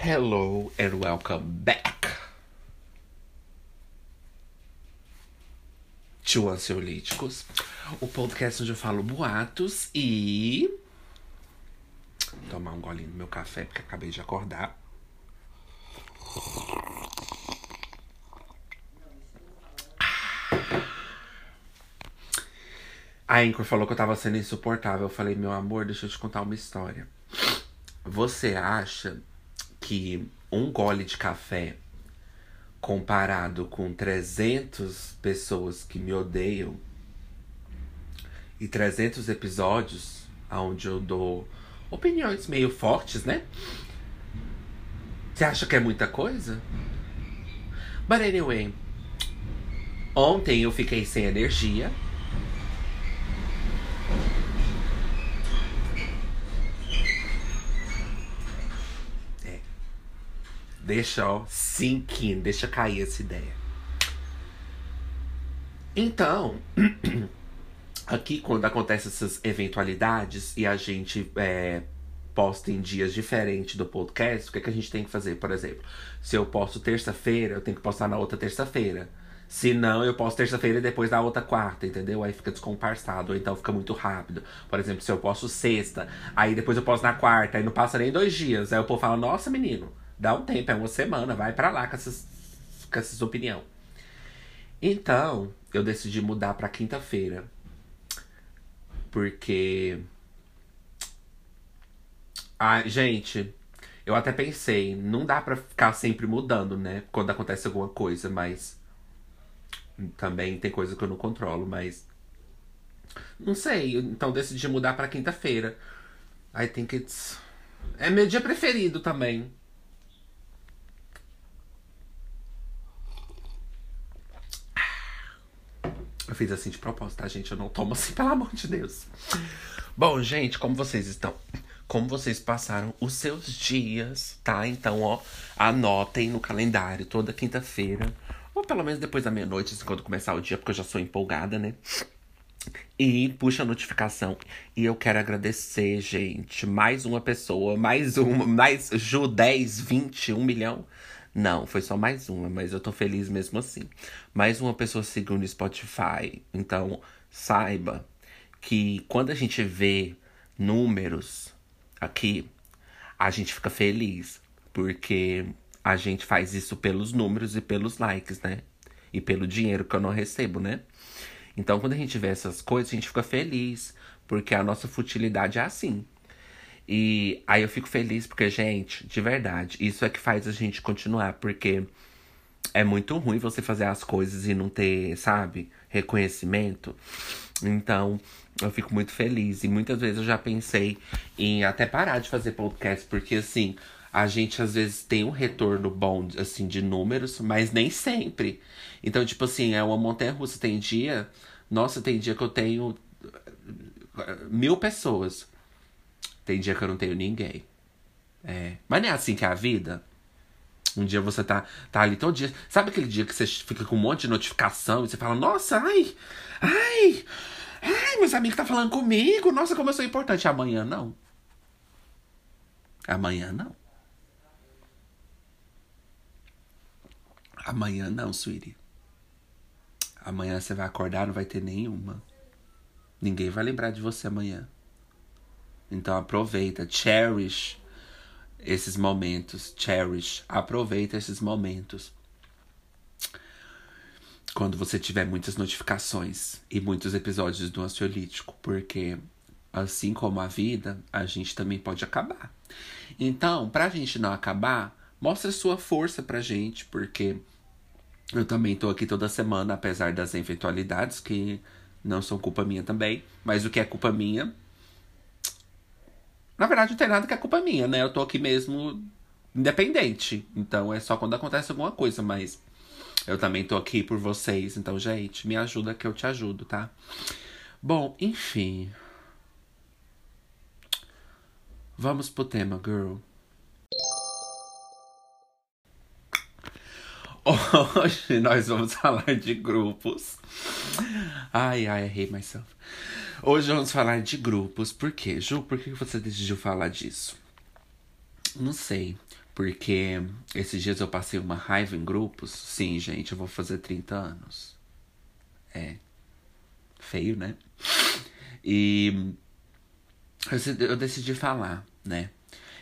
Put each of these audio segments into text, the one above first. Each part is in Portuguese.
Hello and welcome back to Ansiolíticos, o podcast onde eu falo boatos e. Tomar um golinho do meu café porque acabei de acordar. A Anchor falou que eu tava sendo insuportável. Eu falei, meu amor, deixa eu te contar uma história. Você acha que um gole de café comparado com 300 pessoas que me odeiam e 300 episódios onde eu dou opiniões meio fortes, né? Você acha que é muita coisa? But anyway, ontem eu fiquei sem energia. Deixa, ó, sink in, deixa cair essa ideia. Então, aqui quando acontecem essas eventualidades e a gente é, posta em dias diferentes do podcast, o que, é que a gente tem que fazer? Por exemplo, se eu posto terça-feira, eu tenho que postar na outra terça-feira. Se não, eu posto terça-feira e depois na outra quarta, entendeu? Aí fica descomparsado, ou então fica muito rápido. Por exemplo, se eu posto sexta, aí depois eu posto na quarta, aí não passa nem dois dias. Aí o povo fala, nossa, menino, dá um tempo, é uma semana, vai para lá com essas, com essas opiniões. Então, eu decidi mudar pra quinta-feira. Porque. Ah, gente, eu até pensei, não dá pra ficar sempre mudando, né? Quando acontece alguma coisa, mas. Também tem coisa que eu não controlo, mas. Não sei, então decidi mudar pra quinta-feira. I think it's. É meu dia preferido também. Fiz assim de propósito, tá, gente? Eu não tomo assim, pelo amor de Deus. Bom, gente, como vocês estão? Como vocês passaram os seus dias, tá? Então, ó, anotem no calendário toda quinta-feira. Ou pelo menos depois da meia-noite, assim, quando começar o dia, porque eu já sou empolgada, né? E puxa a notificação. E eu quero agradecer, gente. Mais uma pessoa, mais uma, mais Ju 10, 20, 1 milhão. Não, foi só mais uma, mas eu tô feliz mesmo assim. Mais uma pessoa seguindo o Spotify. Então, saiba que quando a gente vê números aqui, a gente fica feliz. Porque a gente faz isso pelos números e pelos likes, né? E pelo dinheiro que eu não recebo, né? Então, quando a gente vê essas coisas, a gente fica feliz. Porque a nossa futilidade é assim. E aí eu fico feliz porque, gente, de verdade, isso é que faz a gente continuar. Porque é muito ruim você fazer as coisas e não ter, sabe, reconhecimento. Então, eu fico muito feliz. E muitas vezes eu já pensei em até parar de fazer podcast, porque assim, a gente às vezes tem um retorno bom, assim, de números, mas nem sempre. Então, tipo assim, é uma montanha russa. Tem dia. Nossa, tem dia que eu tenho mil pessoas. Tem dia que eu não tenho ninguém. É. Mas não é assim que é a vida? Um dia você tá, tá ali todo dia. Sabe aquele dia que você fica com um monte de notificação e você fala, nossa, ai, ai, ai, meus amigos tá falando comigo, nossa, como eu sou importante. Amanhã não. Amanhã não. Amanhã não, sweetie. Amanhã você vai acordar, não vai ter nenhuma. Ninguém vai lembrar de você amanhã. Então aproveita, cherish esses momentos, cherish, aproveita esses momentos. Quando você tiver muitas notificações e muitos episódios do ansiolítico, porque assim como a vida, a gente também pode acabar. Então, pra gente não acabar, mostra sua força pra gente, porque eu também tô aqui toda semana, apesar das eventualidades que não são culpa minha também, mas o que é culpa minha na verdade, não tem nada que é culpa minha, né? Eu tô aqui mesmo independente. Então é só quando acontece alguma coisa, mas eu também tô aqui por vocês. Então, gente, me ajuda que eu te ajudo, tá? Bom, enfim. Vamos pro tema, girl. Hoje nós vamos falar de grupos. Ai, ai, I hate myself. Hoje vamos falar de grupos. Por quê? Ju, por que você decidiu falar disso? Não sei. Porque esses dias eu passei uma raiva em grupos. Sim, gente, eu vou fazer 30 anos. É. Feio, né? E eu decidi falar, né?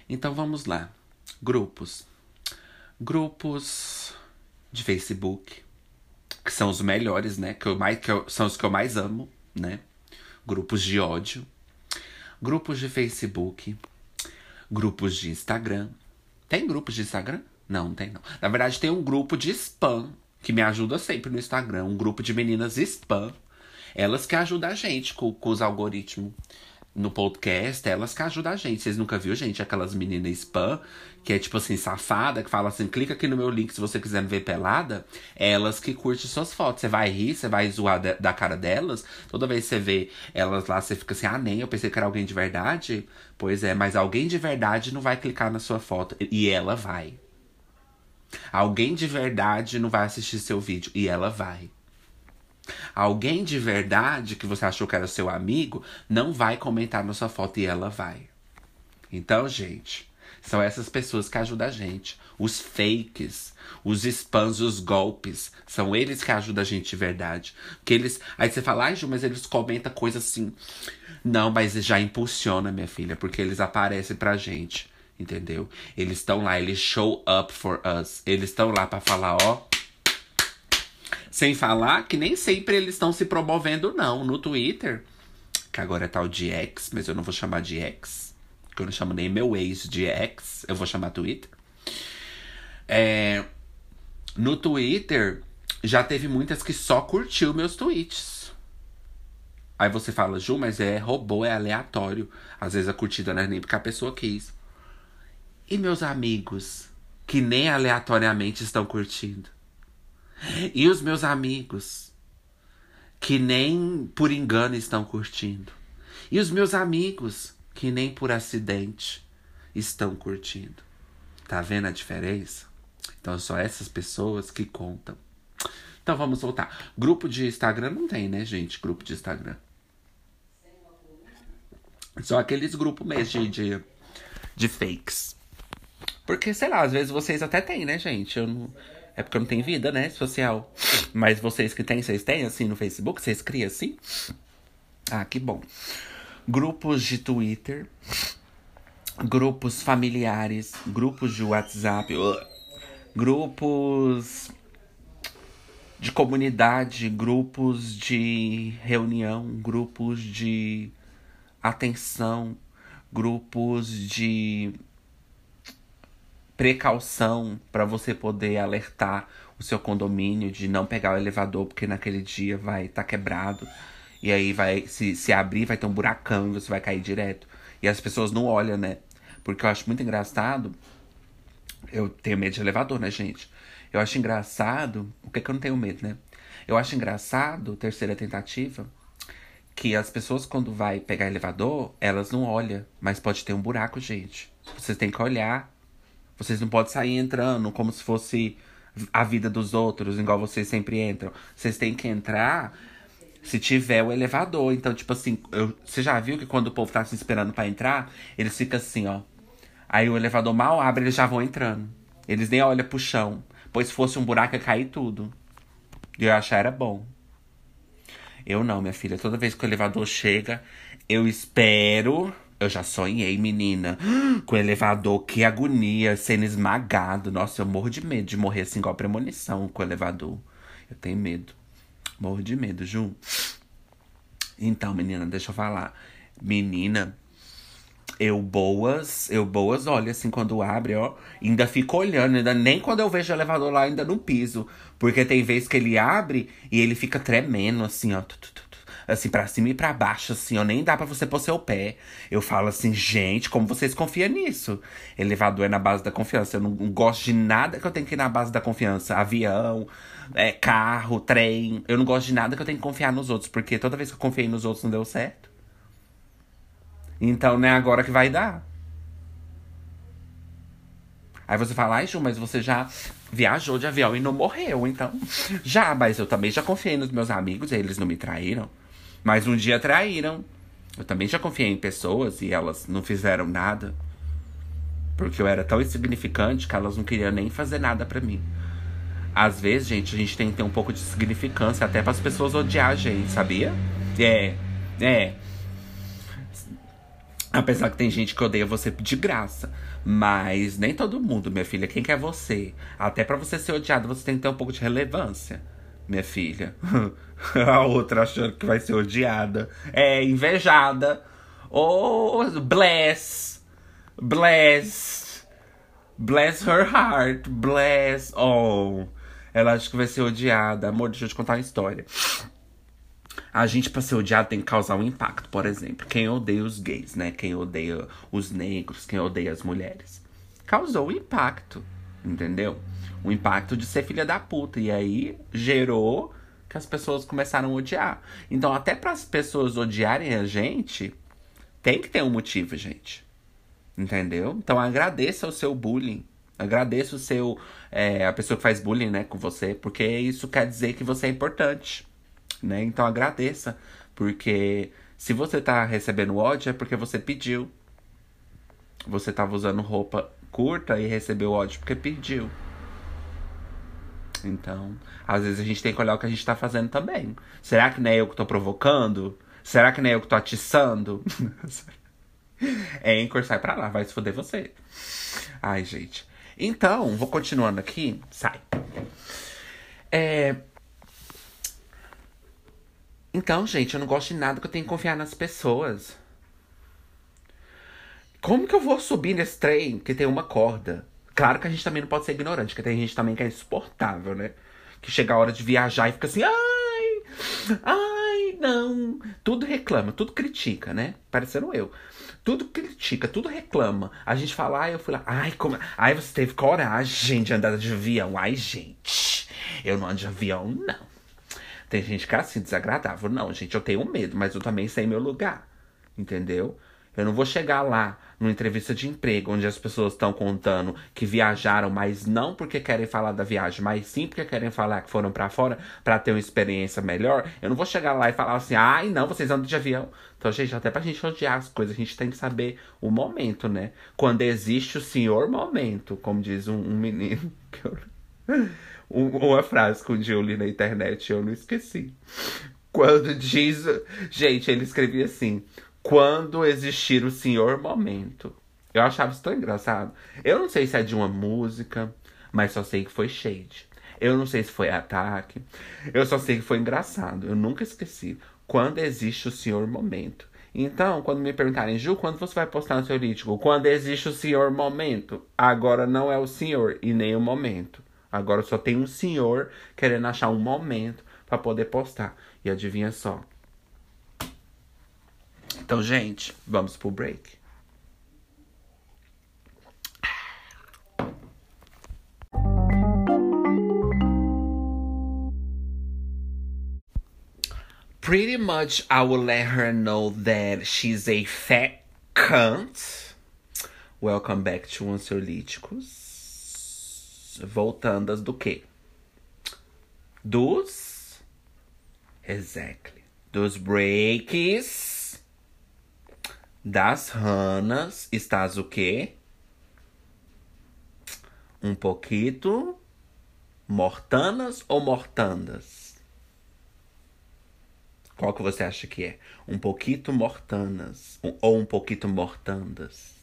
Então vamos lá. Grupos. Grupos de Facebook, que são os melhores, né? Que eu mais, que eu, são os que eu mais amo, né? Grupos de ódio. Grupos de Facebook. Grupos de Instagram. Tem grupos de Instagram? Não, não tem não. Na verdade, tem um grupo de spam que me ajuda sempre no Instagram. Um grupo de meninas spam. Elas que ajudam a gente com, com os algoritmos no podcast, elas que ajudam a gente. Vocês nunca viram, gente, aquelas meninas spam, que é tipo assim, safada, que fala assim: clica aqui no meu link se você quiser me ver pelada. Elas que curtem suas fotos. Você vai rir, você vai zoar de, da cara delas. Toda vez que você vê elas lá, você fica assim: ah, nem, eu pensei que era alguém de verdade. Pois é, mas alguém de verdade não vai clicar na sua foto. E ela vai. Alguém de verdade não vai assistir seu vídeo. E ela vai. Alguém de verdade que você achou que era seu amigo não vai comentar na sua foto e ela vai. Então, gente, são essas pessoas que ajudam a gente. Os fakes, os spams, os golpes. São eles que ajudam a gente de verdade. Que eles. Aí você fala, ai, Ju, mas eles comentam coisas assim. Não, mas já impulsiona, minha filha, porque eles aparecem pra gente. Entendeu? Eles estão lá, eles show up for us. Eles estão lá para falar, ó. Sem falar que nem sempre eles estão se promovendo, não. No Twitter, que agora é tal de X, mas eu não vou chamar de X. Que eu não chamo nem meu ex de X, eu vou chamar Twitter. É, no Twitter, já teve muitas que só curtiu meus tweets. Aí você fala, Ju, mas é robô, é aleatório. Às vezes a curtida não é nem porque a pessoa quis. E meus amigos, que nem aleatoriamente estão curtindo? E os meus amigos, que nem por engano estão curtindo. E os meus amigos, que nem por acidente estão curtindo. Tá vendo a diferença? Então, só essas pessoas que contam. Então, vamos voltar. Grupo de Instagram não tem, né, gente? Grupo de Instagram. Só aqueles grupos mesmo de, de, fakes. Porque, sei lá, às vezes vocês até têm, né, gente? Eu não é porque não tenho vida, né, social. Mas vocês que têm, vocês têm assim no Facebook? Vocês criam assim? Ah, que bom. Grupos de Twitter, grupos familiares, grupos de WhatsApp, grupos de comunidade, grupos de reunião, grupos de atenção, grupos de precaução para você poder alertar o seu condomínio de não pegar o elevador, porque naquele dia vai estar tá quebrado. E aí vai se, se abrir, vai ter um buracão e você vai cair direto. E as pessoas não olham, né? Porque eu acho muito engraçado. Eu tenho medo de elevador, né, gente? Eu acho engraçado. O que, é que eu não tenho medo, né? Eu acho engraçado, terceira tentativa, que as pessoas, quando vai pegar elevador, elas não olham. Mas pode ter um buraco, gente. Vocês têm que olhar vocês não podem sair entrando como se fosse a vida dos outros, igual vocês sempre entram. Vocês têm que entrar se tiver o elevador. Então, tipo assim, eu, você já viu que quando o povo tá se esperando para entrar, eles ficam assim, ó. Aí o elevador mal abre, eles já vão entrando. Eles nem olham pro chão. Pois se fosse um buraco, ia cair tudo. E eu achar era bom. Eu não, minha filha. Toda vez que o elevador chega, eu espero eu já sonhei, menina, com elevador, que agonia, sendo esmagado. Nossa, eu morro de medo de morrer assim, igual premonição com o elevador. Eu tenho medo. Morro de medo, Ju. Então, menina, deixa eu falar. Menina, eu boas, eu boas, olha, assim, quando abre, ó, ainda fico olhando, ainda nem quando eu vejo o elevador lá, ainda no piso. Porque tem vezes que ele abre e ele fica tremendo, assim, ó. Tu, tu, tu, assim, para cima e para baixo, assim, ó, nem dá para você pôr seu pé. Eu falo assim, gente, como vocês confiam nisso? Elevador é na base da confiança. Eu não, gosto de nada que eu tenho que ir na base da confiança. Avião, é, carro, trem. Eu não gosto de nada que eu tenho que confiar nos outros, porque toda vez que eu confiei nos outros não deu certo. Então não é agora que vai dar. Aí você fala, ai, Ju, mas você já viajou de avião e não morreu, então. Já, mas eu também já confiei nos meus amigos, eles não me traíram. Mas um dia traíram. Eu também já confiei em pessoas e elas não fizeram nada. Porque eu era tão insignificante que elas não queriam nem fazer nada para mim. Às vezes, gente, a gente tem que ter um pouco de significância até para as pessoas odiar a gente, sabia? É, é. Apesar que tem gente que odeia você de graça. Mas nem todo mundo, minha filha. Quem quer você? Até para você ser odiado, você tem que ter um pouco de relevância, minha filha. a outra achando que vai ser odiada. É, invejada. Oh, bless. Bless. Bless her heart. Bless. Oh. Ela acha que vai ser odiada. Amor, deixa eu te contar uma história. A gente, pra ser odiado, tem que causar um impacto. Por exemplo, quem odeia os gays, né? Quem odeia os negros, quem odeia as mulheres. Causou um impacto, entendeu? O impacto de ser filha da puta. E aí gerou que as pessoas começaram a odiar. Então, até para as pessoas odiarem a gente, tem que ter um motivo, gente. Entendeu? Então, agradeça o seu bullying. Agradeça o seu. É, a pessoa que faz bullying, né, com você, porque isso quer dizer que você é importante né? Então agradeça, porque se você tá recebendo ódio é porque você pediu. Você tava usando roupa curta e recebeu ódio porque pediu. Então, às vezes a gente tem que olhar o que a gente tá fazendo também. Será que não é eu que tô provocando? Será que não é eu que tô atiçando? é, Anchor, sai pra lá, vai se foder você. Ai, gente. Então, vou continuando aqui. Sai. É, então, gente, eu não gosto de nada que eu tenho que confiar nas pessoas. Como que eu vou subir nesse trem que tem uma corda? Claro que a gente também não pode ser ignorante, porque tem gente também que é insuportável, né? Que chega a hora de viajar e fica assim, ai, ai, não. Tudo reclama, tudo critica, né? Parecendo eu. Tudo critica, tudo reclama. A gente fala, ai, eu fui lá, ai, como. Ai, você teve coragem de andar de avião. Ai, gente, eu não ando de avião, não. Tem gente que é assim, desagradável. Não, gente, eu tenho medo, mas eu também sei meu lugar. Entendeu? Eu não vou chegar lá numa entrevista de emprego onde as pessoas estão contando que viajaram, mas não porque querem falar da viagem, mas sim porque querem falar que foram para fora para ter uma experiência melhor. Eu não vou chegar lá e falar assim: "Ai, não, vocês andam de avião". Então, gente, até pra gente odiar as coisas, a gente tem que saber o momento, né? Quando existe o senhor momento, como diz um, um menino que eu uma frase que um dia eu li na internet e eu não esqueci. Quando diz. Gente, ele escrevia assim: Quando existir o senhor momento. Eu achava isso tão engraçado. Eu não sei se é de uma música, mas só sei que foi shade. Eu não sei se foi ataque. Eu só sei que foi engraçado. Eu nunca esqueci. Quando existe o senhor momento. Então, quando me perguntarem, Ju, quando você vai postar no seu lítico? Quando existe o senhor momento. Agora não é o senhor e nem o momento. Agora só tem um senhor querendo achar um momento para poder postar. E adivinha só. Então, gente, vamos pro break. Pretty much, I will let her know that she's a fat cunt. Welcome back to Ansiolíticos voltandas do quê? Dos. Exactly. Dos breaks. Das ranas. Estás o quê? Um pouquito. Mortanas ou mortandas? Qual que você acha que é? Um pouquito mortanas ou um pouquito mortandas?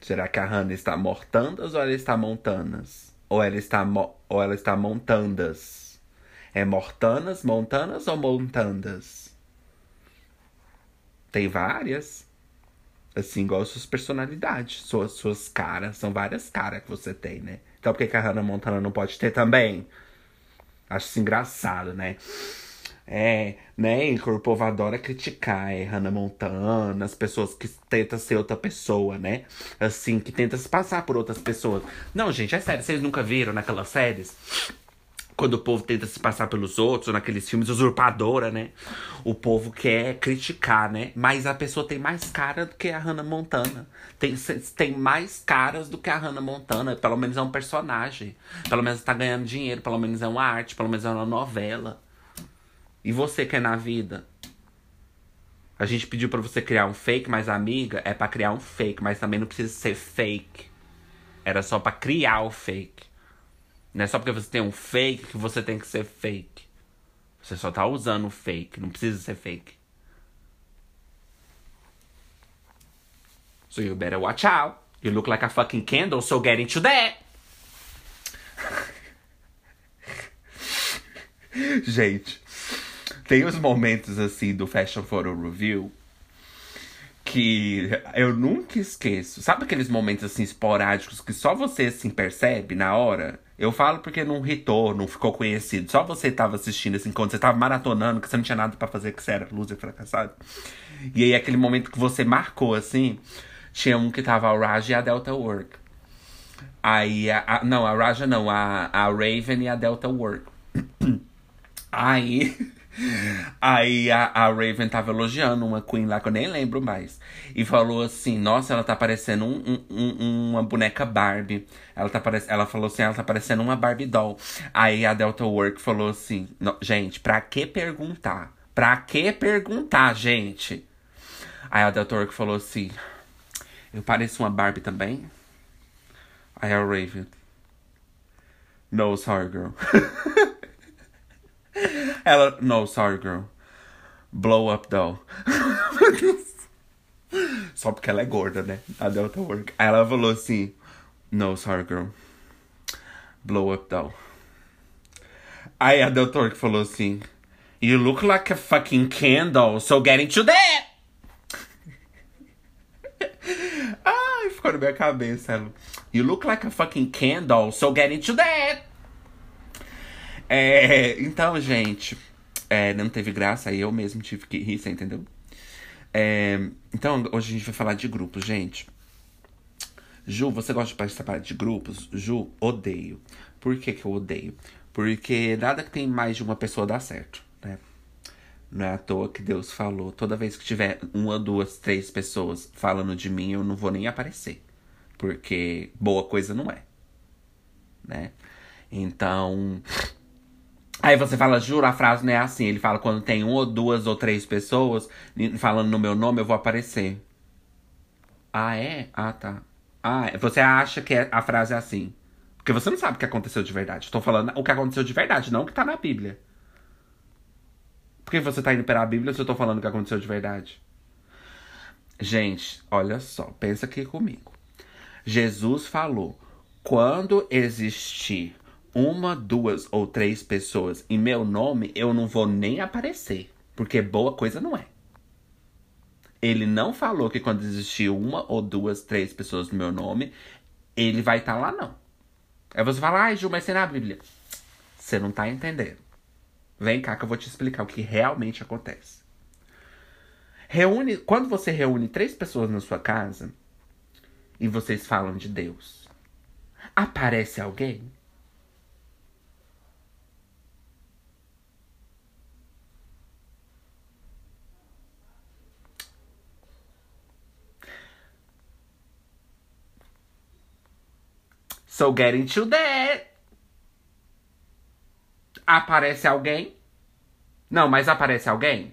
Será que a Hannah está mortandas ou ela está montanas? Ou ela está, ou ela está montandas? É mortanas, montanas ou montandas? Tem várias. Assim, igual suas personalidades, suas, suas caras. São várias caras que você tem, né? Então por que, que a Hannah Montana não pode ter também? Acho isso engraçado, né? É, né? E o povo adora criticar, é Hannah Montana, as pessoas que tentam ser outra pessoa, né? Assim, que tentam se passar por outras pessoas. Não, gente, é sério, vocês nunca viram naquelas séries? Quando o povo tenta se passar pelos outros, naqueles filmes usurpadora, né? O povo quer criticar, né? Mas a pessoa tem mais cara do que a Hannah Montana. Tem, tem mais caras do que a Hannah Montana. Pelo menos é um personagem. Pelo menos tá ganhando dinheiro. Pelo menos é uma arte. Pelo menos é uma novela. E você quer na vida? A gente pediu para você criar um fake, mas amiga, é para criar um fake, mas também não precisa ser fake. Era só para criar o fake. Não é só porque você tem um fake que você tem que ser fake. Você só tá usando o fake, não precisa ser fake. So you better watch out. You look like a fucking candle, so get into that. Gente, tem os momentos assim do Fashion Photo Review que eu nunca esqueço. Sabe aqueles momentos assim esporádicos que só você assim percebe na hora? Eu falo porque não hitou, não ficou conhecido. Só você tava assistindo assim, quando você tava maratonando, que você não tinha nada para fazer, que você era loser fracassado. E aí aquele momento que você marcou assim, tinha um que tava a Raja e a Delta Work. Aí, a, a, não, a Raja não, a, a Raven e a Delta Work. Aí. Aí a, a, Raven tava elogiando uma Queen lá que eu nem lembro mais. E falou assim: Nossa, ela tá parecendo um, um, uma boneca Barbie. Ela, tá parec ela falou assim: Ela tá parecendo uma Barbie doll. Aí a Delta Work falou assim: Gente, pra que perguntar? Pra que perguntar, gente? Aí a Delta Work falou assim: Eu pareço uma Barbie também? Aí a Raven: No, sorry, girl. Ela, no, sorry, girl. Blow up, though. Só porque ela é gorda, né? A Delta Work. Ela falou assim: No, sorry, girl. Blow up, though. Aí a Delta Work falou assim: You look like a fucking candle, so get into that! Ai, ficou na minha cabeça. Ela, you look like a fucking candle, so get into that! É, então, gente, é, não teve graça, aí eu mesmo tive que rir, você entendeu? É, então, hoje a gente vai falar de grupos, gente. Ju, você gosta de participar de grupos? Ju, odeio. Por que, que eu odeio? Porque nada que tem mais de uma pessoa dá certo, né? Não é à toa que Deus falou. Toda vez que tiver uma, duas, três pessoas falando de mim, eu não vou nem aparecer. Porque boa coisa não é. Né? Então, Aí você fala, juro, a frase não é assim. Ele fala, quando tem uma ou duas ou três pessoas falando no meu nome, eu vou aparecer. Ah, é? Ah, tá. Ah, é. você acha que a frase é assim. Porque você não sabe o que aconteceu de verdade. Estou falando o que aconteceu de verdade, não o que tá na Bíblia. Por que você tá indo pela Bíblia se eu tô falando o que aconteceu de verdade? Gente, olha só, pensa aqui comigo. Jesus falou: quando existir uma, duas ou três pessoas em meu nome, eu não vou nem aparecer. Porque boa coisa não é. Ele não falou que quando existir uma ou duas, três pessoas no meu nome, ele vai estar tá lá, não. Aí você fala, ai, Ju, mas você na Bíblia. Você não tá entendendo. Vem cá que eu vou te explicar o que realmente acontece. Reúne, quando você reúne três pessoas na sua casa e vocês falam de Deus, aparece alguém? So get into that. Aparece alguém? Não, mas aparece alguém?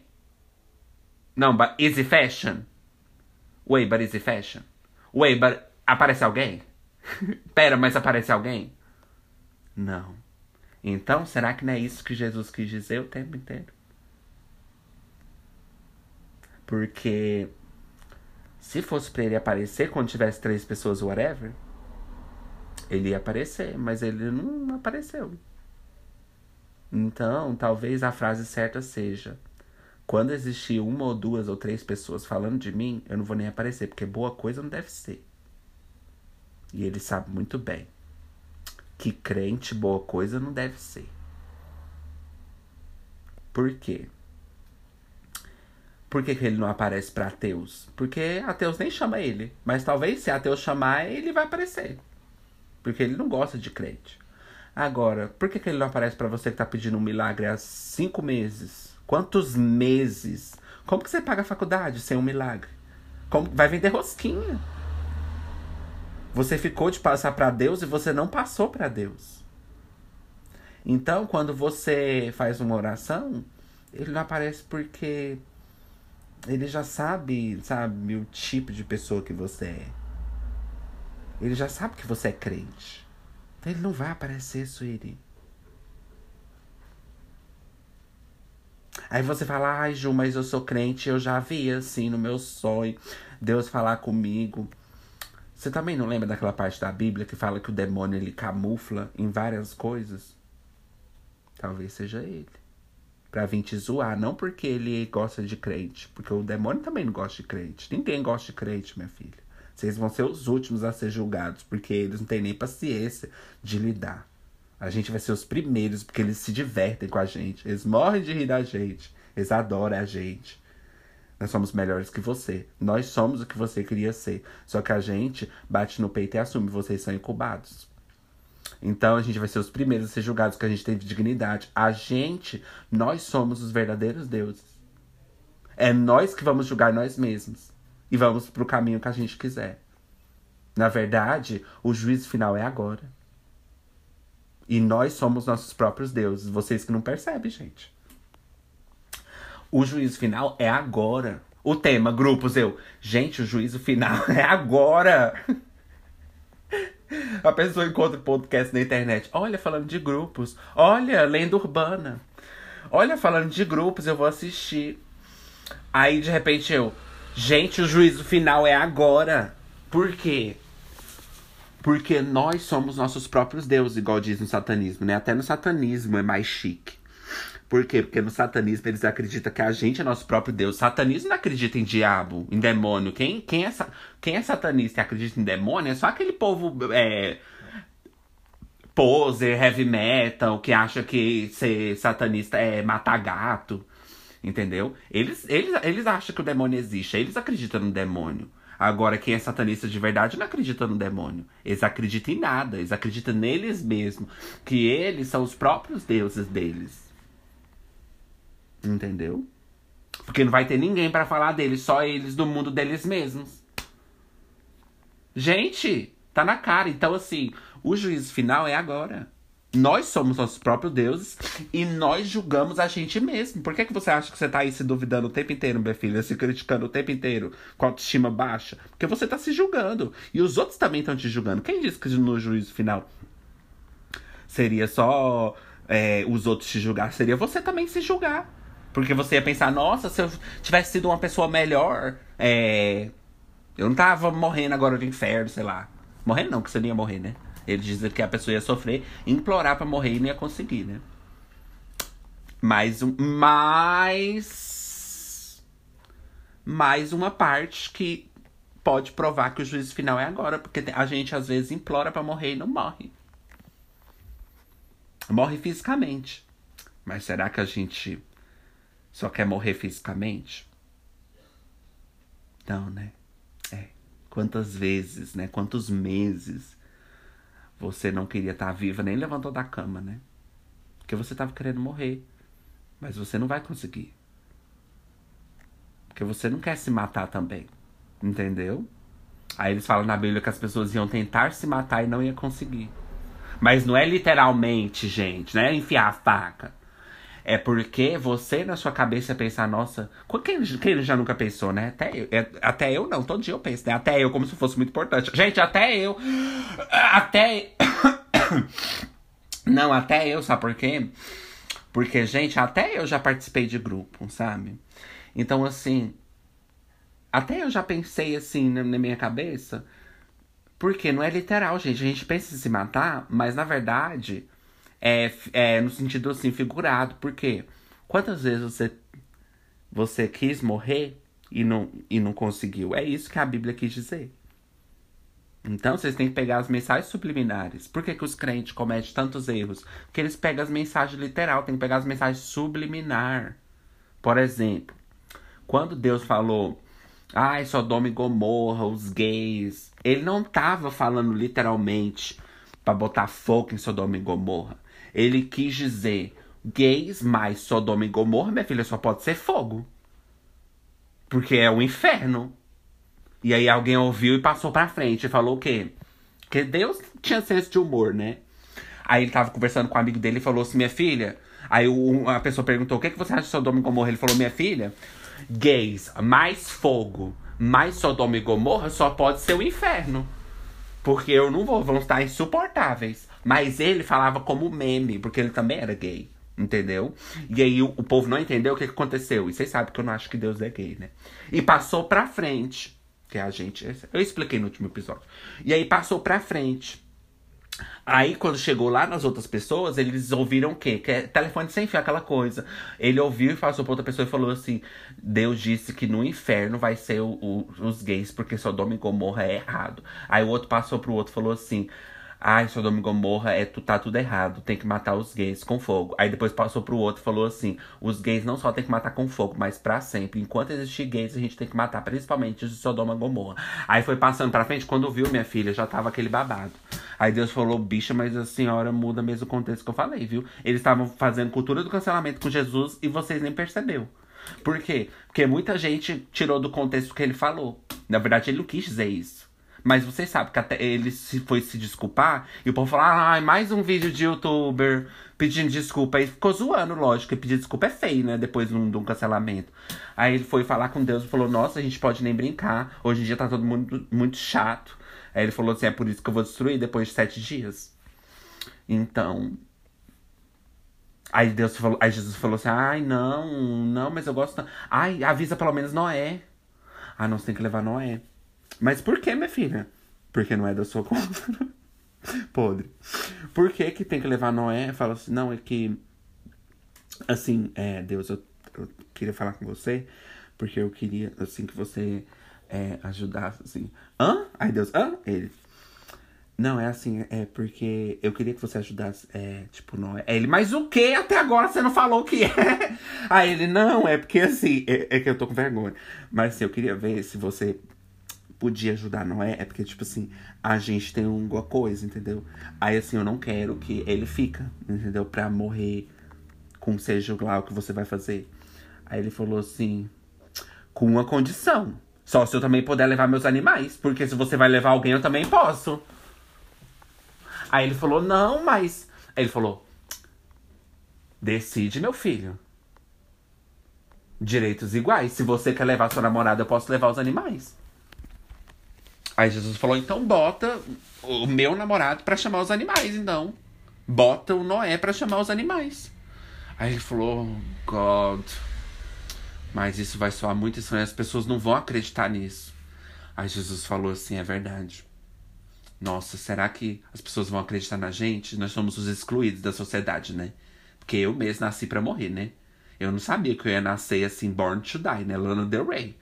Não, but is it fashion? Wait, but is it fashion? Wait, but aparece alguém? Pera, mas aparece alguém? Não. Então, será que não é isso que Jesus quis dizer o tempo inteiro? Porque se fosse para ele aparecer quando tivesse três pessoas, whatever, ele ia aparecer, mas ele não apareceu. Então, talvez a frase certa seja: quando existir uma ou duas ou três pessoas falando de mim, eu não vou nem aparecer, porque boa coisa não deve ser. E ele sabe muito bem que crente boa coisa não deve ser. Por quê? Por que, que ele não aparece para ateus? Porque ateus nem chama ele. Mas talvez se ateus chamar, ele vai aparecer. Porque ele não gosta de crente. Agora, por que, que ele não aparece para você que tá pedindo um milagre há cinco meses? Quantos meses? Como que você paga a faculdade sem um milagre? Como vai vender rosquinha? Você ficou de passar para Deus e você não passou para Deus. Então, quando você faz uma oração, ele não aparece porque Ele já sabe, sabe, o tipo de pessoa que você é. Ele já sabe que você é crente. Então ele não vai aparecer, Sueli. Aí você fala, ai, Ju, mas eu sou crente, eu já vi assim no meu sonho, Deus falar comigo. Você também não lembra daquela parte da Bíblia que fala que o demônio ele camufla em várias coisas? Talvez seja ele. Pra vir te zoar, não porque ele gosta de crente, porque o demônio também não gosta de crente. Ninguém gosta de crente, minha filha. Vocês vão ser os últimos a ser julgados, porque eles não têm nem paciência de lidar. A gente vai ser os primeiros, porque eles se divertem com a gente. Eles morrem de rir da gente. Eles adoram a gente. Nós somos melhores que você. Nós somos o que você queria ser. Só que a gente bate no peito e assume. Vocês são incubados. Então a gente vai ser os primeiros a ser julgados que a gente tem dignidade. A gente, nós somos os verdadeiros deuses. É nós que vamos julgar nós mesmos. E vamos pro caminho que a gente quiser. Na verdade, o juízo final é agora. E nós somos nossos próprios deuses. Vocês que não percebem, gente. O juízo final é agora. O tema, grupos, eu. Gente, o juízo final é agora. A pessoa encontra podcast na internet. Olha, falando de grupos. Olha, lenda urbana. Olha, falando de grupos, eu vou assistir. Aí, de repente, eu. Gente, o juízo final é agora. Por quê? Porque nós somos nossos próprios deuses, igual diz no satanismo, né? Até no satanismo é mais chique. Por quê? Porque no satanismo eles acreditam que a gente é nosso próprio Deus. Satanismo não acredita em diabo, em demônio. Quem, quem, é, quem é satanista e acredita em demônio é só aquele povo é, poser, heavy metal, que acha que ser satanista é matar gato. Entendeu? Eles, eles, eles acham que o demônio existe. Eles acreditam no demônio. Agora, quem é satanista de verdade não acredita no demônio. Eles acreditam em nada. Eles acreditam neles mesmos. Que eles são os próprios deuses deles. Entendeu? Porque não vai ter ninguém para falar deles, só eles do mundo deles mesmos. Gente, tá na cara. Então, assim, o juízo final é agora. Nós somos nossos próprios deuses e nós julgamos a gente mesmo. Por que, que você acha que você tá aí se duvidando o tempo inteiro, minha filha? Se criticando o tempo inteiro, com autoestima baixa? Porque você tá se julgando. E os outros também estão te julgando. Quem disse que no juízo final seria só é, os outros te julgar? Seria você também se julgar. Porque você ia pensar, nossa, se eu tivesse sido uma pessoa melhor, é, eu não tava morrendo agora de inferno, sei lá. Morrendo não, que você não ia morrer, né? Ele diz que a pessoa ia sofrer, implorar para morrer e não ia conseguir, né? Mais um. Mais. Mais uma parte que pode provar que o juízo final é agora, porque a gente às vezes implora para morrer e não morre. Morre fisicamente. Mas será que a gente só quer morrer fisicamente? Não, né? É. Quantas vezes, né? Quantos meses você não queria estar viva, nem levantou da cama, né? Porque você estava querendo morrer. Mas você não vai conseguir. Porque você não quer se matar também. Entendeu? Aí eles falam na Bíblia que as pessoas iam tentar se matar e não ia conseguir. Mas não é literalmente, gente, né? Enfiar a faca. É porque você na sua cabeça pensar, nossa, quem, quem já nunca pensou, né? Até eu, é, até eu não, todo dia eu penso, né? Até eu, como se fosse muito importante. Gente, até eu. Até. não, até eu, sabe por quê? Porque, gente, até eu já participei de grupo, sabe? Então, assim. Até eu já pensei assim na, na minha cabeça. Porque não é literal, gente. A gente pensa em se matar, mas na verdade é, é no sentido assim, figurado. Por quê? Quantas vezes você, você quis morrer e não, e não conseguiu? É isso que a Bíblia quis dizer. Então vocês têm que pegar as mensagens subliminares. Por que, que os crentes cometem tantos erros? Porque eles pegam as mensagens literal, tem que pegar as mensagens subliminar. Por exemplo, quando Deus falou, ai, Sodoma e Gomorra, os gays, ele não estava falando literalmente para botar fogo em Sodoma e Gomorra. Ele quis dizer gays mais Sodoma e Gomorra, minha filha, só pode ser fogo. Porque é o inferno. E aí alguém ouviu e passou pra frente e falou o quê? Que Deus tinha senso de humor, né? Aí ele tava conversando com um amigo dele e falou assim, minha filha. Aí o, a pessoa perguntou: o que, é que você acha de Sodoma e Gomorra? Ele falou, minha filha, gays, mais fogo, mais Sodoma e Gomorra, só pode ser o inferno. Porque eu não vou, vão estar insuportáveis. Mas ele falava como meme, porque ele também era gay. Entendeu? E aí o, o povo não entendeu o que, que aconteceu. E vocês sabem que eu não acho que Deus é gay, né? E passou pra frente. Que a gente. Eu expliquei no último episódio. E aí passou pra frente. Aí, quando chegou lá nas outras pessoas, eles ouviram o quê? Que é telefone sem fio, aquela coisa. Ele ouviu e passou pra outra pessoa e falou assim: Deus disse que no inferno vai ser o, o, os gays, porque Sodoma e Gomorra é errado. Aí o outro passou pro outro e falou assim: Ai, Sodoma e Gomorra é, tá tudo errado, tem que matar os gays com fogo. Aí depois passou pro outro e falou assim: os gays não só tem que matar com fogo, mas para sempre. Enquanto existir gays, a gente tem que matar, principalmente os de Sodoma e Gomorra. Aí foi passando pra frente, quando viu minha filha, já tava aquele babado. Aí Deus falou, bicha, mas a senhora muda mesmo o contexto que eu falei, viu? Eles estavam fazendo cultura do cancelamento com Jesus e vocês nem percebeu. Por quê? Porque muita gente tirou do contexto que ele falou. Na verdade, ele não quis dizer isso. Mas vocês sabem que até ele se foi se desculpar e o povo falou: ah, mais um vídeo de youtuber pedindo desculpa. Aí ficou zoando, lógico, e pedir desculpa é feio, né? Depois de um, de um, cancelamento. Aí ele foi falar com Deus e falou: Nossa, a gente pode nem brincar. Hoje em dia tá todo mundo muito chato. Aí ele falou assim: É por isso que eu vou destruir depois de sete dias. Então. Aí Deus falou, aí Jesus falou assim: Ai, não, não, mas eu gosto. Ai, avisa pelo menos Noé. Ah, não, você tem que levar Noé. Mas por que, minha filha? Porque não é da sua conta. Podre. Por que que tem que levar Noé? Fala assim, não, é que... Assim, é, Deus, eu, eu queria falar com você, porque eu queria, assim, que você é, ajudasse, assim. Hã? Aí Deus, hã? Ele... Não, é assim, é porque eu queria que você ajudasse, é, tipo, Noé. É ele, mas o que? Até agora você não falou o que é. Aí ele, não, é porque assim, é, é que eu tô com vergonha. Mas assim, eu queria ver se você podia ajudar, não é? É porque, tipo assim, a gente tem alguma coisa, entendeu? Aí, assim, eu não quero que ele fica, entendeu? Pra morrer com seja lá o que você vai fazer. Aí ele falou assim, com uma condição. Só se eu também puder levar meus animais. Porque se você vai levar alguém, eu também posso. Aí ele falou, não, mas. Aí ele falou: Decide, meu filho. Direitos iguais. Se você quer levar sua namorada, eu posso levar os animais. Aí Jesus falou: então bota o meu namorado para chamar os animais, então. Bota o Noé para chamar os animais. Aí ele falou: God. Mas isso vai soar muito estranho, as pessoas não vão acreditar nisso. Aí Jesus falou assim: é verdade. Nossa, será que as pessoas vão acreditar na gente? Nós somos os excluídos da sociedade, né? Porque eu mesmo nasci para morrer, né? Eu não sabia que eu ia nascer assim, born to die, né? Lana Del Rey.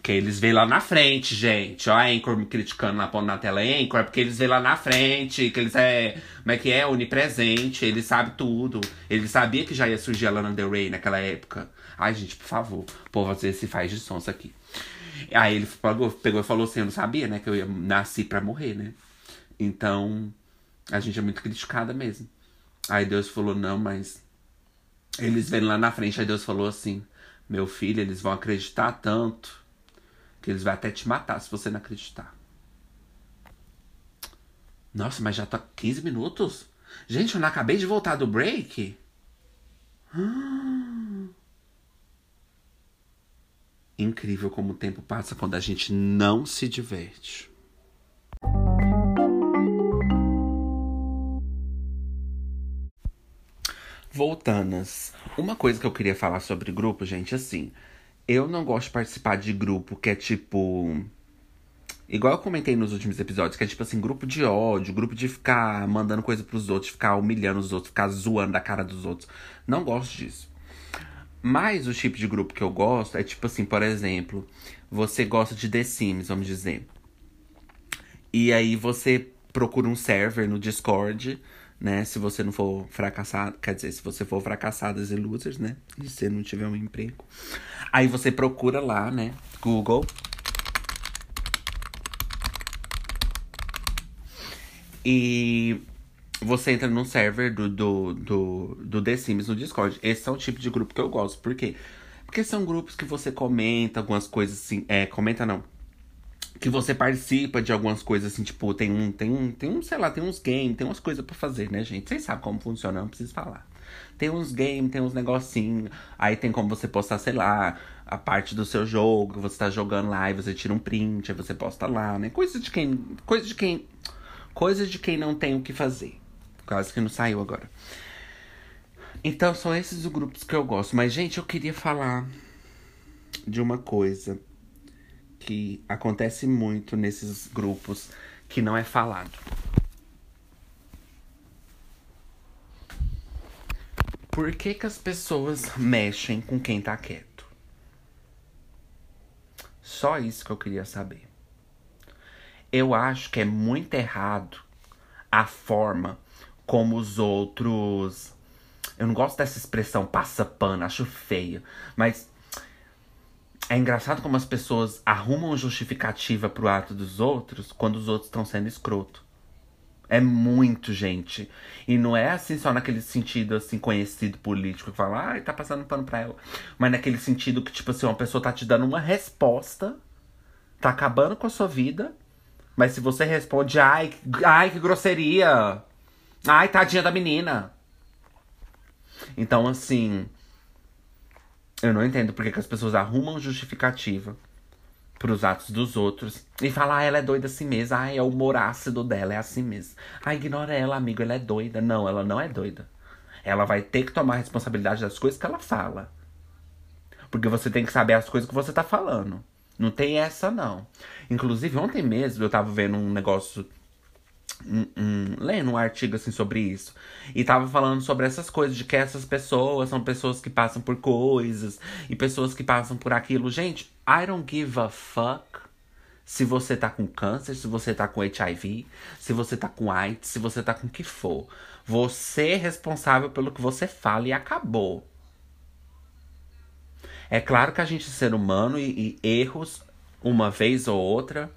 Que eles veem lá na frente, gente. Ó, a Anchor me criticando lá na tela Anchor, é porque eles veem lá na frente, que eles é. Como é que é? Onipresente, ele sabe tudo. Ele sabia que já ia surgir a Lana Del Rey naquela época. Ai, gente, por favor. Às vezes se faz de sons aqui. Aí ele pegou, e falou assim: Eu não sabia, né? Que eu ia, nasci pra morrer, né? Então, a gente é muito criticada mesmo. Aí Deus falou: Não, mas. Eles vêm lá na frente. Aí Deus falou assim: Meu filho, eles vão acreditar tanto que eles vão até te matar se você não acreditar. Nossa, mas já tá 15 minutos? Gente, eu não acabei de voltar do break? Incrível como o tempo passa quando a gente não se diverte. Voltanas. Uma coisa que eu queria falar sobre grupo, gente, assim. Eu não gosto de participar de grupo que é tipo. Igual eu comentei nos últimos episódios, que é tipo assim, grupo de ódio, grupo de ficar mandando coisa pros outros, ficar humilhando os outros, ficar zoando a cara dos outros. Não gosto disso. Mas o tipo de grupo que eu gosto é tipo assim, por exemplo, você gosta de The Sims, vamos dizer. E aí você procura um server no Discord, né? Se você não for fracassado, quer dizer, se você for fracassadas e losers, né? E você não tiver um emprego. Aí você procura lá, né? Google. E você entra num server do, do, do, do The Sims no Discord. Esse é o tipo de grupo que eu gosto. Por quê? Porque são grupos que você comenta algumas coisas assim. É, comenta não. Que você participa de algumas coisas assim, tipo, tem um, tem um, tem um, sei lá, tem uns games, tem umas coisas para fazer, né, gente? Vocês sabem como funciona, não preciso falar. Tem uns games, tem uns negocinhos. Aí tem como você postar, sei lá, a parte do seu jogo que você tá jogando lá e você tira um print, aí você posta lá, né? Coisa de quem. Coisa de quem. Coisa de quem não tem o que fazer. Quase que não saiu agora. Então são esses os grupos que eu gosto. Mas, gente, eu queria falar de uma coisa que acontece muito nesses grupos que não é falado. Por que, que as pessoas mexem com quem tá quieto? Só isso que eu queria saber. Eu acho que é muito errado a forma como os outros. Eu não gosto dessa expressão passa pano, acho feia. Mas é engraçado como as pessoas arrumam justificativa pro ato dos outros quando os outros estão sendo escroto. É muito, gente. E não é assim só naquele sentido, assim, conhecido político, que fala, ai, ah, tá passando pano pra ela. Mas naquele sentido que, tipo assim, uma pessoa tá te dando uma resposta, tá acabando com a sua vida, mas se você responde, ai, ai, que grosseria. Ai, tadinha da menina. Então, assim, eu não entendo porque que as pessoas arrumam justificativa pros atos dos outros e falam, ah, ela é doida assim mesmo. Ah, é o humor ácido dela, é assim mesmo. Ah, ignora ela, amigo, ela é doida. Não, ela não é doida. Ela vai ter que tomar responsabilidade das coisas que ela fala. Porque você tem que saber as coisas que você tá falando. Não tem essa, não. Inclusive, ontem mesmo eu tava vendo um negócio um, um, lendo um artigo assim sobre isso. E tava falando sobre essas coisas, de que essas pessoas são pessoas que passam por coisas e pessoas que passam por aquilo. Gente, I don't give a fuck se você tá com câncer, se você tá com HIV, se você tá com AIDS, se você tá com o que for. Você é responsável pelo que você fala e acabou. É claro que a gente é ser humano e, e erros, uma vez ou outra,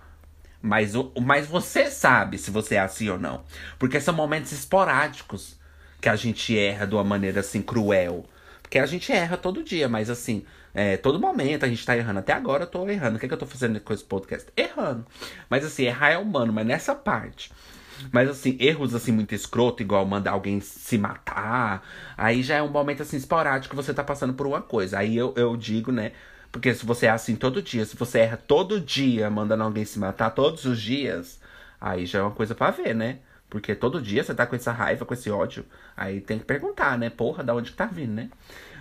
mas, o, mas você sabe se você é assim ou não. Porque são momentos esporádicos que a gente erra de uma maneira assim cruel. Porque a gente erra todo dia, mas assim, é, todo momento a gente tá errando. Até agora eu tô errando. O que, é que eu tô fazendo com esse podcast? Errando. Mas assim, errar é humano, mas nessa parte. Mas assim, erros assim muito escroto, igual mandar alguém se matar. Aí já é um momento assim esporádico que você tá passando por uma coisa. Aí eu, eu digo, né? Porque se você é assim todo dia, se você erra todo dia mandando alguém se matar todos os dias, aí já é uma coisa para ver, né? Porque todo dia você tá com essa raiva, com esse ódio. Aí tem que perguntar, né? Porra, da onde que tá vindo, né?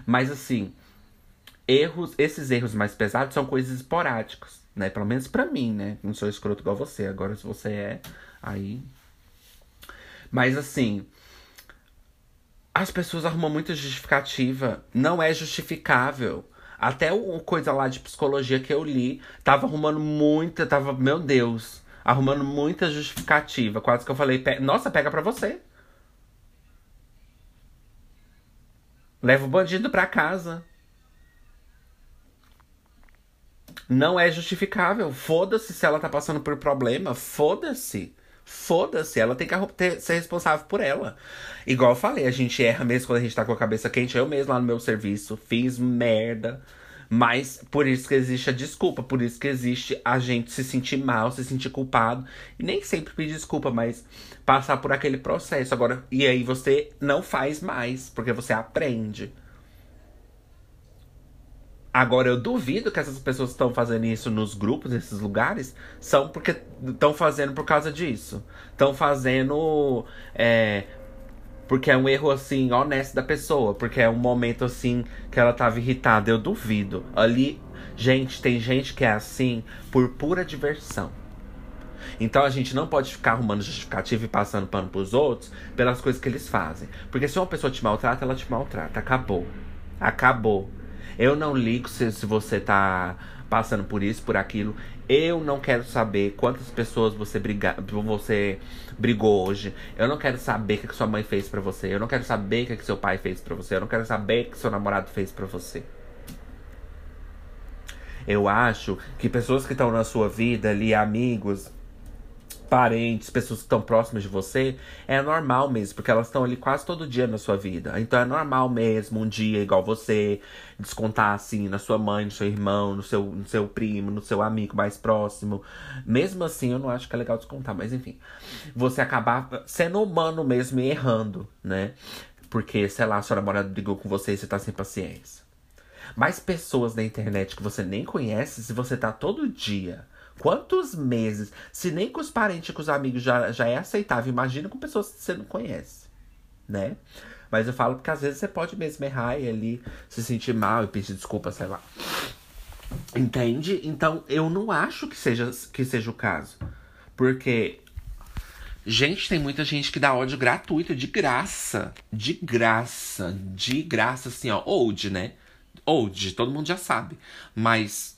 Mas assim, erros, esses erros mais pesados são coisas esporádicas, né? Pelo menos para mim, né? Não sou escroto igual você. Agora, se você é, aí. Mas assim. As pessoas arrumam muita justificativa. Não é justificável. Até o coisa lá de psicologia que eu li, tava arrumando muita, tava, meu Deus, arrumando muita justificativa. Quase que eu falei, nossa, pega pra você. Leva o bandido pra casa. Não é justificável. Foda-se se ela tá passando por problema. Foda-se. Foda-se, ela tem que ter, ser responsável por ela. Igual eu falei, a gente erra mesmo quando a gente tá com a cabeça quente. Eu mesmo lá no meu serviço fiz merda. Mas por isso que existe a desculpa, por isso que existe a gente se sentir mal, se sentir culpado. E nem sempre pedir desculpa, mas passar por aquele processo. Agora, e aí você não faz mais, porque você aprende. Agora, eu duvido que essas pessoas que estão fazendo isso nos grupos, nesses lugares, são porque estão fazendo por causa disso. Estão fazendo. É, porque é um erro, assim, honesto da pessoa. Porque é um momento, assim, que ela tava irritada. Eu duvido. Ali, gente, tem gente que é assim por pura diversão. Então a gente não pode ficar arrumando justificativa e passando pano pros outros pelas coisas que eles fazem. Porque se uma pessoa te maltrata, ela te maltrata. Acabou. Acabou. Eu não ligo se, se você tá passando por isso, por aquilo. Eu não quero saber quantas pessoas você, briga, você brigou hoje. Eu não quero saber o que, que sua mãe fez para você. Eu não quero saber o que, que seu pai fez para você. Eu não quero saber o que seu namorado fez para você. Eu acho que pessoas que estão na sua vida ali, amigos, parentes, pessoas que estão próximas de você, é normal mesmo, porque elas estão ali quase todo dia na sua vida. Então é normal mesmo um dia igual você descontar assim na sua mãe, no seu irmão, no seu, no seu primo, no seu amigo mais próximo. Mesmo assim, eu não acho que é legal descontar, mas enfim. Você acabar sendo humano mesmo e errando, né? porque, sei lá, sua namorada brigou com você e você tá sem paciência. Mas pessoas na internet que você nem conhece, se você tá todo dia, quantos meses, se nem com os parentes e com os amigos já, já é aceitável, imagina com pessoas que você não conhece, né? Mas eu falo porque às vezes você pode mesmo errar e ali se sentir mal e pedir desculpa, sei lá. Entende? Então eu não acho que seja, que seja o caso. Porque Gente, tem muita gente que dá ódio gratuito, de graça. De graça. De graça, assim, ó. Old, né? Old, todo mundo já sabe. Mas.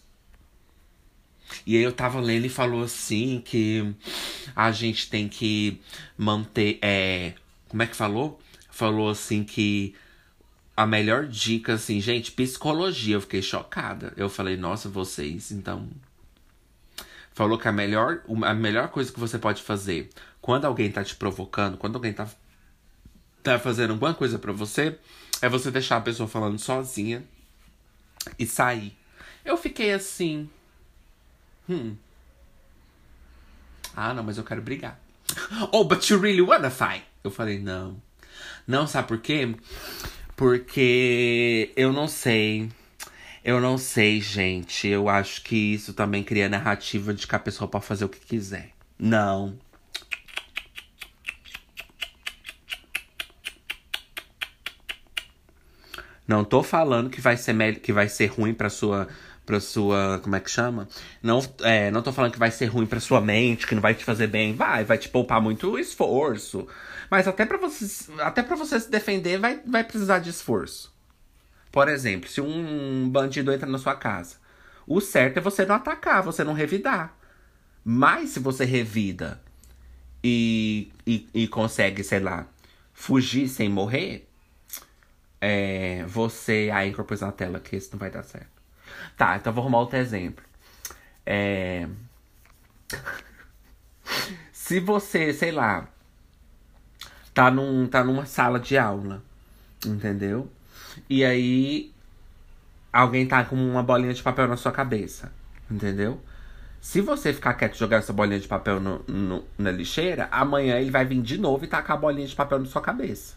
E aí eu tava lendo e falou assim que a gente tem que manter. É, como é que falou? Falou assim que a melhor dica, assim, gente, psicologia. Eu fiquei chocada. Eu falei, nossa, vocês, então. Falou que a melhor, a melhor coisa que você pode fazer quando alguém tá te provocando, quando alguém tá, tá fazendo alguma coisa para você, é você deixar a pessoa falando sozinha e sair. Eu fiquei assim. Hum. Ah, não, mas eu quero brigar. Oh, but you really wanna fight? Eu falei, não. Não, sabe por quê? Porque eu não sei. Eu não sei, gente. Eu acho que isso também cria narrativa de que a pessoa pode fazer o que quiser. Não. Não tô falando que vai ser que vai ser ruim para sua para sua, como é que chama? Não, é, não tô falando que vai ser ruim para sua mente, que não vai te fazer bem. Vai, vai te poupar muito esforço. Mas até para você, até para você se defender vai, vai precisar de esforço. Por exemplo, se um bandido entra na sua casa, o certo é você não atacar, você não revidar. Mas se você revida e, e, e consegue, sei lá, fugir sem morrer, é, você. Aí incorpora na tela que isso não vai dar certo. Tá, então vou arrumar outro exemplo. É. Se você, sei lá, tá, num, tá numa sala de aula, entendeu? E aí alguém tá com uma bolinha de papel na sua cabeça, entendeu? Se você ficar quieto e jogar essa bolinha de papel no, no, na lixeira, amanhã ele vai vir de novo e tacar a bolinha de papel na sua cabeça.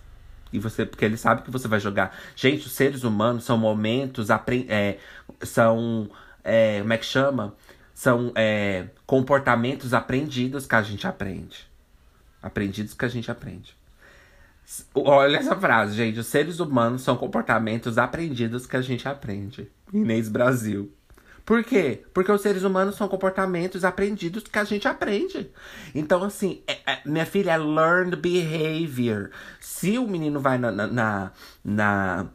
E você, porque ele sabe que você vai jogar. Gente, os seres humanos são momentos, é, são. É, como é que chama? São é, comportamentos aprendidos que a gente aprende. Aprendidos que a gente aprende. Olha essa frase, gente. Os seres humanos são comportamentos aprendidos que a gente aprende. Inês Brasil. Por quê? Porque os seres humanos são comportamentos aprendidos que a gente aprende. Então, assim, é, é, minha filha, é learned behavior. Se o menino vai na, na, na, na.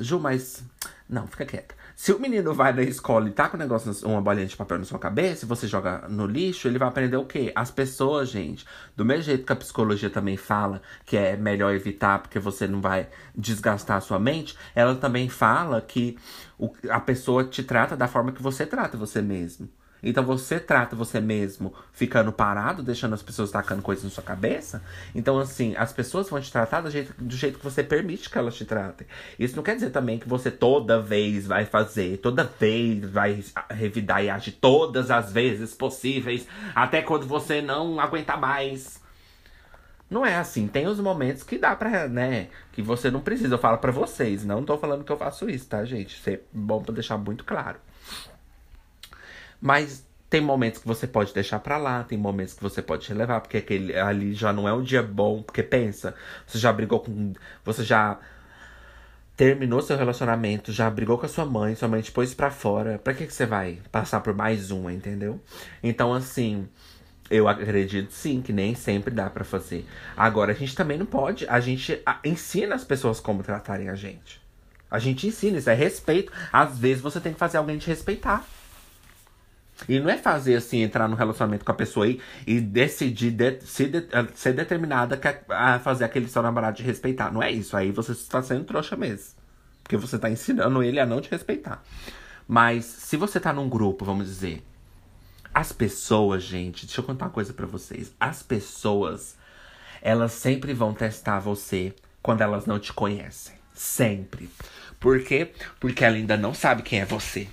Ju, mas. Não, fica quieta. Se o menino vai na escola e tá com um negócio, uma bolinha de papel na sua cabeça, e você joga no lixo, ele vai aprender o quê? As pessoas, gente, do mesmo jeito que a psicologia também fala que é melhor evitar porque você não vai desgastar a sua mente, ela também fala que o, a pessoa te trata da forma que você trata você mesmo. Então você trata você mesmo ficando parado, deixando as pessoas tacando coisas na sua cabeça. Então, assim, as pessoas vão te tratar do jeito, do jeito que você permite que elas te tratem. Isso não quer dizer também que você toda vez vai fazer, toda vez vai revidar e agir todas as vezes possíveis, até quando você não aguentar mais. Não é assim, tem os momentos que dá pra, né, que você não precisa. Eu falo para vocês, não tô falando que eu faço isso, tá, gente? Isso é bom pra deixar muito claro. Mas tem momentos que você pode deixar para lá, tem momentos que você pode relevar, porque aquele ali já não é um dia bom, porque pensa, você já brigou com. Você já terminou seu relacionamento, já brigou com a sua mãe, sua mãe te pôs pra fora. Pra que, que você vai passar por mais uma, entendeu? Então, assim, eu acredito sim que nem sempre dá para fazer. Agora, a gente também não pode. A gente ensina as pessoas como tratarem a gente. A gente ensina, isso é respeito. Às vezes você tem que fazer alguém te respeitar. E não é fazer assim, entrar no relacionamento com a pessoa aí e decidir de, se de, ser determinada a fazer aquele seu namorado te respeitar. Não é isso. Aí você está sendo trouxa mesmo. Porque você está ensinando ele a não te respeitar. Mas se você tá num grupo, vamos dizer. As pessoas, gente, deixa eu contar uma coisa para vocês. As pessoas, elas sempre vão testar você quando elas não te conhecem. Sempre. Por quê? Porque ela ainda não sabe quem é você.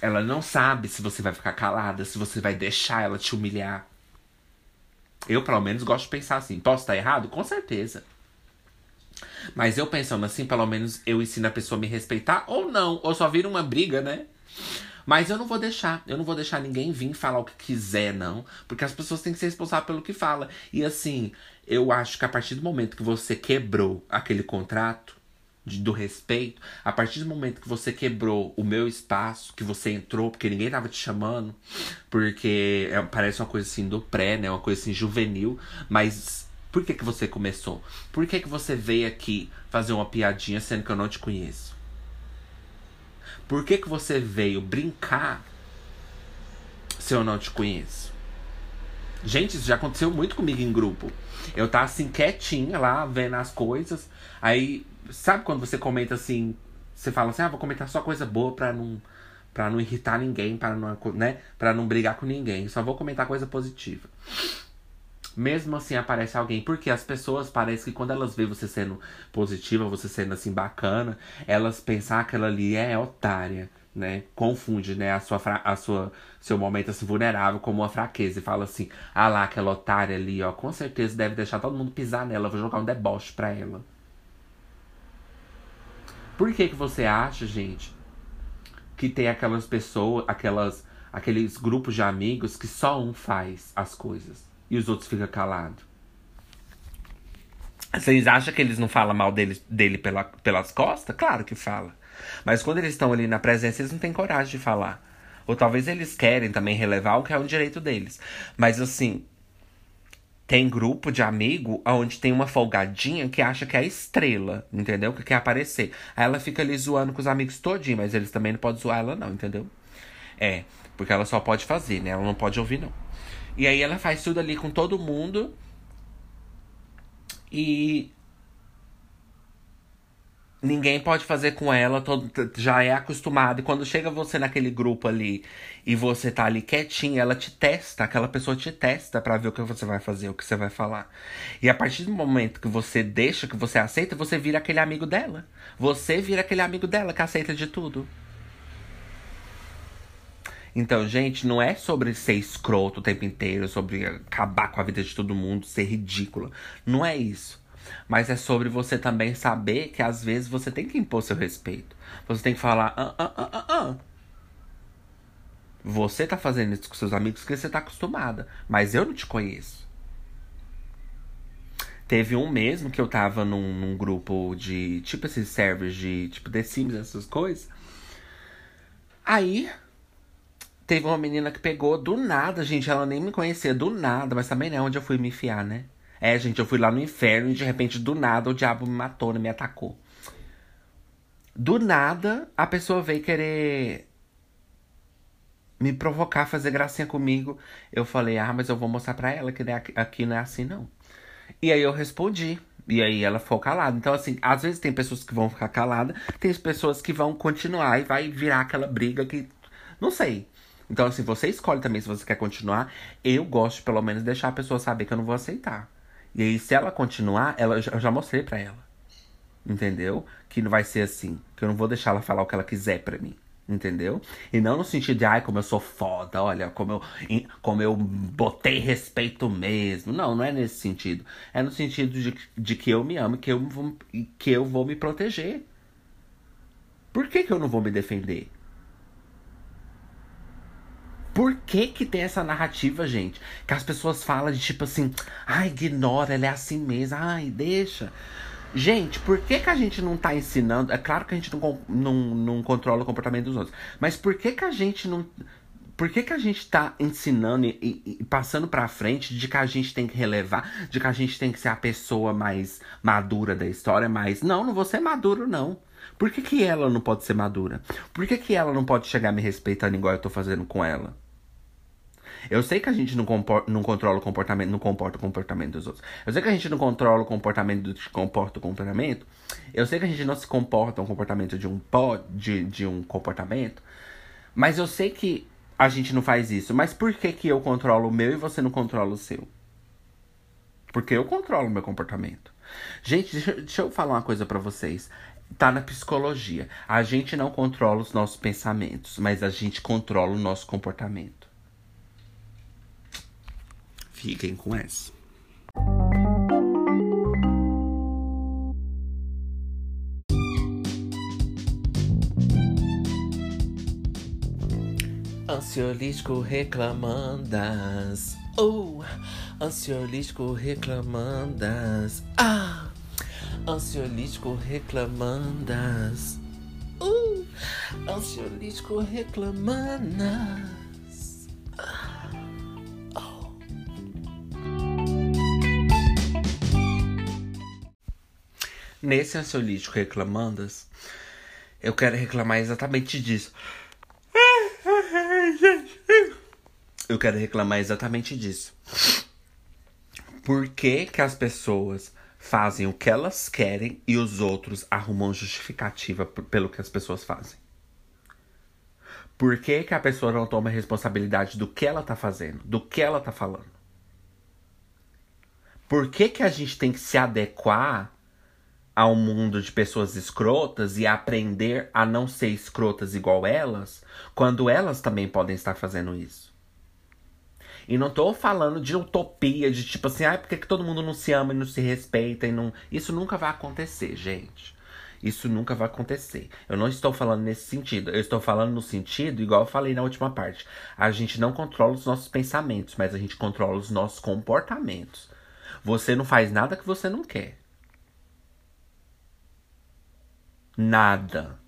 Ela não sabe se você vai ficar calada, se você vai deixar ela te humilhar. Eu, pelo menos, gosto de pensar assim. Posso estar errado? Com certeza. Mas eu pensando assim, pelo menos eu ensino a pessoa a me respeitar ou não, ou só vira uma briga, né? Mas eu não vou deixar, eu não vou deixar ninguém vir falar o que quiser, não. Porque as pessoas têm que ser responsáveis pelo que fala. E assim, eu acho que a partir do momento que você quebrou aquele contrato de, do respeito, a partir do momento que você quebrou o meu espaço, que você entrou, porque ninguém tava te chamando, porque é, parece uma coisa assim do pré, né? Uma coisa assim juvenil, mas por que, que você começou? Por que, que você veio aqui fazer uma piadinha sendo que eu não te conheço? Por que, que você veio brincar se eu não te conheço? Gente, isso já aconteceu muito comigo em grupo. Eu tá assim, quietinha lá, vendo as coisas. Aí, sabe quando você comenta assim, você fala assim, ah, vou comentar só coisa boa pra não, pra não irritar ninguém, para não, né, pra não brigar com ninguém. Só vou comentar coisa positiva mesmo assim aparece alguém. Porque as pessoas parecem que quando elas veem você sendo positiva, você sendo assim bacana, elas pensam que aquela ali é otária, né? Confunde, né, a sua, a sua seu momento assim vulnerável como uma fraqueza e fala assim: "Ah lá, aquela otária ali, ó, com certeza deve deixar todo mundo pisar nela, vou jogar um deboche pra ela". Por que que você acha, gente, que tem aquelas pessoas, aquelas aqueles grupos de amigos que só um faz as coisas? e os outros ficam calados? Vocês acham que eles não falam mal dele, dele pela, pelas costas? Claro que fala. Mas quando eles estão ali na presença, eles não têm coragem de falar. Ou talvez eles querem também relevar o que é um direito deles. Mas assim, tem grupo de amigo onde tem uma folgadinha que acha que é a estrela, entendeu? Que quer aparecer. Aí ela fica ali zoando com os amigos todinho, mas eles também não podem zoar ela não, entendeu? É, porque ela só pode fazer, né? Ela não pode ouvir não. E aí ela faz tudo ali com todo mundo. E ninguém pode fazer com ela, todo, já é acostumado. E quando chega você naquele grupo ali e você tá ali quietinho, ela te testa, aquela pessoa te testa para ver o que você vai fazer, o que você vai falar. E a partir do momento que você deixa, que você aceita, você vira aquele amigo dela. Você vira aquele amigo dela que aceita de tudo. Então, gente, não é sobre ser escroto o tempo inteiro, sobre acabar com a vida de todo mundo, ser ridícula. Não é isso. Mas é sobre você também saber que às vezes você tem que impor seu respeito. Você tem que falar, ah, ah, ah, ah, ah. Você tá fazendo isso com seus amigos porque você tá acostumada. Mas eu não te conheço. Teve um mesmo que eu tava num, num grupo de, tipo esses servers de, tipo The Sims, essas coisas. Aí, Teve uma menina que pegou do nada, gente. Ela nem me conhecia, do nada. Mas também não é onde eu fui me enfiar, né? É, gente, eu fui lá no inferno e de repente, do nada, o diabo me matou, né? Me atacou. Do nada, a pessoa veio querer me provocar, fazer gracinha comigo. Eu falei, ah, mas eu vou mostrar pra ela que aqui não é assim, não. E aí eu respondi. E aí ela ficou calada. Então, assim, às vezes tem pessoas que vão ficar caladas, tem pessoas que vão continuar e vai virar aquela briga que. Não sei. Então, assim, você escolhe também se você quer continuar. Eu gosto, pelo menos, deixar a pessoa saber que eu não vou aceitar. E aí, se ela continuar, ela, eu já mostrei pra ela. Entendeu? Que não vai ser assim. Que eu não vou deixar ela falar o que ela quiser pra mim. Entendeu? E não no sentido de, ai, como eu sou foda, olha, como eu, como eu botei respeito mesmo. Não, não é nesse sentido. É no sentido de, de que eu me amo que eu, que eu vou me proteger. Por que, que eu não vou me defender? Por que que tem essa narrativa, gente? Que as pessoas falam de tipo assim, ai, ignora, ela é assim mesmo, ai, deixa. Gente, por que, que a gente não tá ensinando? É claro que a gente não, não, não controla o comportamento dos outros, mas por que que a gente não. Por que, que a gente tá ensinando e, e, e passando pra frente de que a gente tem que relevar, de que a gente tem que ser a pessoa mais madura da história, mas não, não vou ser maduro, não. Por que, que ela não pode ser madura? Por que, que ela não pode chegar me respeitando igual eu tô fazendo com ela? Eu sei que a gente não, comporta, não controla o comportamento, não comporta o comportamento dos outros. Eu sei que a gente não controla o comportamento do que comporta o comportamento. Eu sei que a gente não se comporta um comportamento de um pó, de, de um comportamento. Mas eu sei que a gente não faz isso. Mas por que, que eu controlo o meu e você não controla o seu? Porque eu controlo o meu comportamento. Gente, deixa, deixa eu falar uma coisa para vocês tá na psicologia. A gente não controla os nossos pensamentos, mas a gente controla o nosso comportamento. Fiquem com essa. Ansiolítico reclamandas. Oh, ansiolítico reclamandas. Ah! Ansiolítico reclamandas. Uh, ansiolítico reclamandas. Oh. Nesse ansiolítico reclamandas, eu quero reclamar exatamente disso. Eu quero reclamar exatamente disso. Por que, que as pessoas fazem o que elas querem e os outros arrumam justificativa pelo que as pessoas fazem? Por que, que a pessoa não toma responsabilidade do que ela tá fazendo, do que ela tá falando? Por que, que a gente tem que se adequar ao mundo de pessoas escrotas e aprender a não ser escrotas igual elas, quando elas também podem estar fazendo isso? E não tô falando de utopia, de tipo assim, ah, por que, que todo mundo não se ama e não se respeita e não. Isso nunca vai acontecer, gente. Isso nunca vai acontecer. Eu não estou falando nesse sentido. Eu estou falando no sentido, igual eu falei na última parte. A gente não controla os nossos pensamentos, mas a gente controla os nossos comportamentos. Você não faz nada que você não quer. Nada.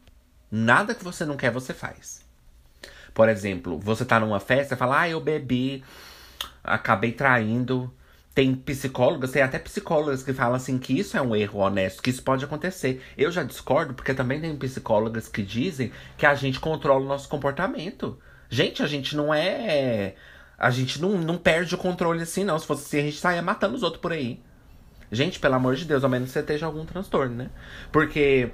Nada que você não quer, você faz. Por exemplo, você tá numa festa e fala, ah, eu bebi acabei traindo. Tem psicólogas, tem até psicólogas que falam assim que isso é um erro honesto, que isso pode acontecer. Eu já discordo, porque também tem psicólogas que dizem que a gente controla o nosso comportamento. Gente, a gente não é. A gente não, não perde o controle assim, não. Se fosse assim, a gente saia matando os outros por aí. Gente, pelo amor de Deus, ao menos você esteja algum transtorno, né? Porque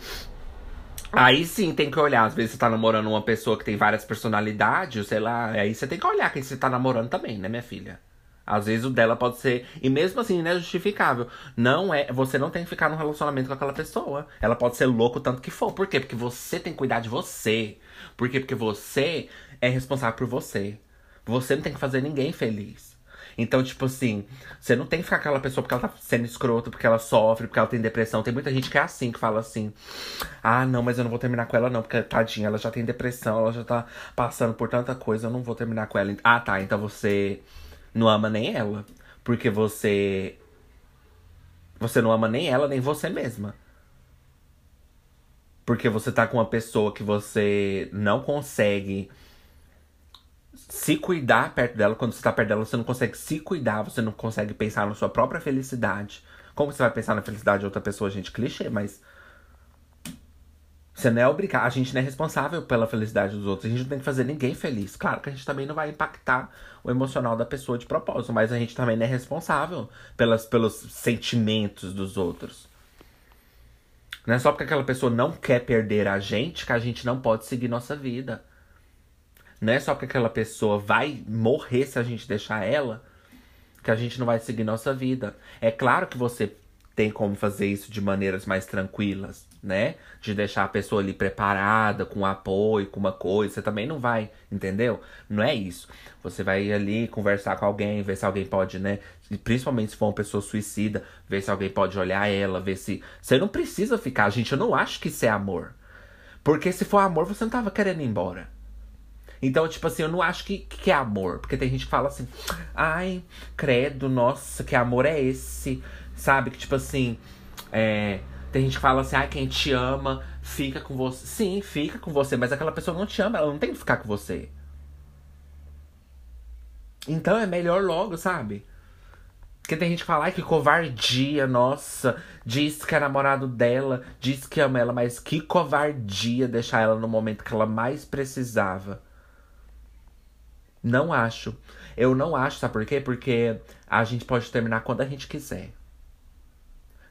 Aí sim tem que olhar. Às vezes você tá namorando uma pessoa que tem várias personalidades, sei lá. Aí você tem que olhar quem você tá namorando também, né, minha filha? Às vezes o dela pode ser. E mesmo assim, não é justificável. Não é. Você não tem que ficar num relacionamento com aquela pessoa. Ela pode ser louco tanto que for. Por quê? Porque você tem que cuidar de você. Por quê? Porque você é responsável por você. Você não tem que fazer ninguém feliz. Então, tipo assim, você não tem que ficar aquela pessoa porque ela tá sendo escrota, porque ela sofre, porque ela tem depressão. Tem muita gente que é assim, que fala assim: ah, não, mas eu não vou terminar com ela, não, porque tadinha, ela já tem depressão, ela já tá passando por tanta coisa, eu não vou terminar com ela. Ah, tá, então você não ama nem ela. Porque você. Você não ama nem ela, nem você mesma. Porque você tá com uma pessoa que você não consegue se cuidar perto dela. Quando você tá perto dela, você não consegue se cuidar, você não consegue pensar na sua própria felicidade. Como você vai pensar na felicidade de outra pessoa, gente? Clichê, mas. Você não é obrigado. A gente não é responsável pela felicidade dos outros. A gente não tem que fazer ninguém feliz. Claro que a gente também não vai impactar o emocional da pessoa de propósito, mas a gente também não é responsável pelas, pelos sentimentos dos outros. Não é só porque aquela pessoa não quer perder a gente que a gente não pode seguir nossa vida. Não é só porque aquela pessoa vai morrer se a gente deixar ela que a gente não vai seguir nossa vida. É claro que você tem como fazer isso de maneiras mais tranquilas, né? De deixar a pessoa ali preparada, com apoio, com uma coisa. Você também não vai, entendeu? Não é isso. Você vai ali conversar com alguém, ver se alguém pode, né? Principalmente se for uma pessoa suicida, ver se alguém pode olhar ela, ver se. Você não precisa ficar, gente. Eu não acho que isso é amor. Porque se for amor, você não tava querendo ir embora. Então, tipo assim, eu não acho que, que é amor. Porque tem gente que fala assim, ai, credo, nossa, que amor é esse? Sabe? Que tipo assim, é, tem gente que fala assim, ai, quem te ama fica com você. Sim, fica com você, mas aquela pessoa não te ama, ela não tem que ficar com você. Então é melhor logo, sabe? Porque tem gente que fala, ai, que covardia, nossa. Diz que é namorado dela, diz que ama ela, mas que covardia deixar ela no momento que ela mais precisava. Não acho. Eu não acho, sabe por quê? Porque a gente pode terminar quando a gente quiser.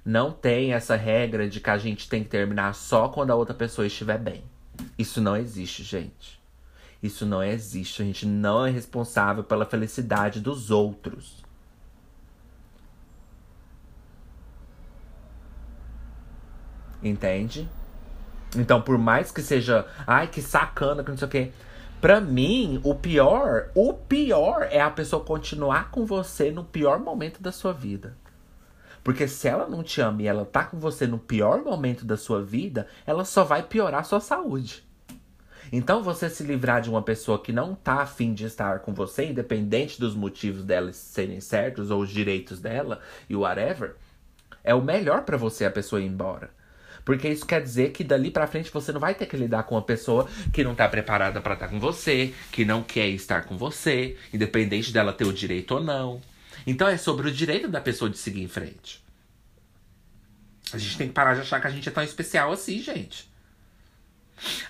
Não tem essa regra de que a gente tem que terminar só quando a outra pessoa estiver bem. Isso não existe, gente. Isso não existe. A gente não é responsável pela felicidade dos outros. Entende? Então, por mais que seja, ai, que sacana, que não sei o quê. Pra mim, o pior, o pior é a pessoa continuar com você no pior momento da sua vida. Porque se ela não te ama e ela tá com você no pior momento da sua vida, ela só vai piorar a sua saúde. Então, você se livrar de uma pessoa que não tá afim de estar com você, independente dos motivos dela serem certos ou os direitos dela e whatever, é o melhor para você a pessoa ir embora. Porque isso quer dizer que dali para frente você não vai ter que lidar com uma pessoa que não tá preparada para estar com você, que não quer estar com você, independente dela ter o direito ou não. Então é sobre o direito da pessoa de seguir em frente. A gente tem que parar de achar que a gente é tão especial assim, gente.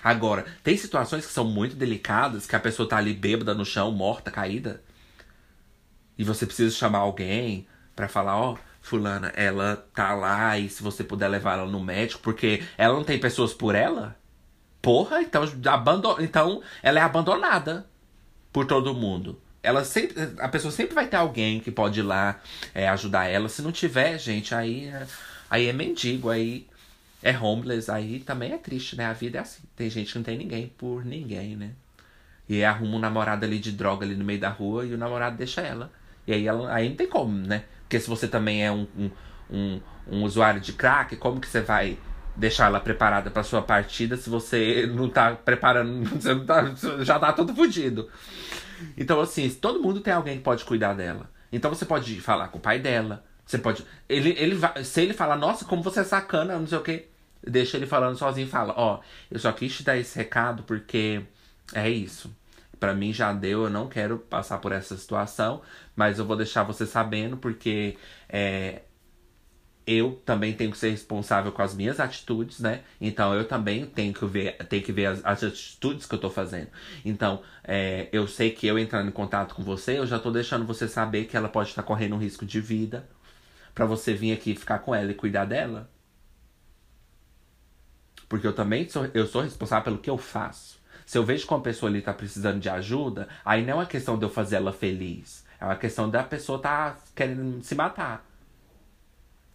Agora, tem situações que são muito delicadas, que a pessoa tá ali bêbada no chão, morta, caída. E você precisa chamar alguém para falar, ó, oh, fulana, ela tá lá e se você puder levar ela no médico, porque ela não tem pessoas por ela? Porra, então, abandon... então ela é abandonada por todo mundo. Ela sempre, a pessoa sempre vai ter alguém que pode ir lá é, ajudar ela. Se não tiver, gente, aí, é, aí é mendigo, aí é homeless, aí também é triste, né? A vida é assim. Tem gente que não tem ninguém por ninguém, né? E arruma um namorado ali de droga ali no meio da rua e o namorado deixa ela. E aí, ela, aí não tem como, né? Porque se você também é um, um, um, um usuário de crack, como que você vai deixar ela preparada para sua partida se você não tá preparando, você não tá, já tá todo fodido. Então, assim, todo mundo tem alguém que pode cuidar dela. Então você pode falar com o pai dela. Você pode. Ele, ele vai, se ele falar, nossa, como você é sacana, não sei o que. Deixa ele falando sozinho fala, ó, oh, eu só quis te dar esse recado porque é isso para mim já deu, eu não quero passar por essa situação, mas eu vou deixar você sabendo porque é, eu também tenho que ser responsável com as minhas atitudes, né? Então eu também tenho que ver, tenho que ver as, as atitudes que eu tô fazendo. Então, é, eu sei que eu entrando em contato com você, eu já tô deixando você saber que ela pode estar correndo um risco de vida para você vir aqui ficar com ela e cuidar dela. Porque eu também sou, eu sou responsável pelo que eu faço. Se eu vejo que uma pessoa ali tá precisando de ajuda, aí não é uma questão de eu fazer ela feliz. É uma questão da pessoa tá querendo se matar.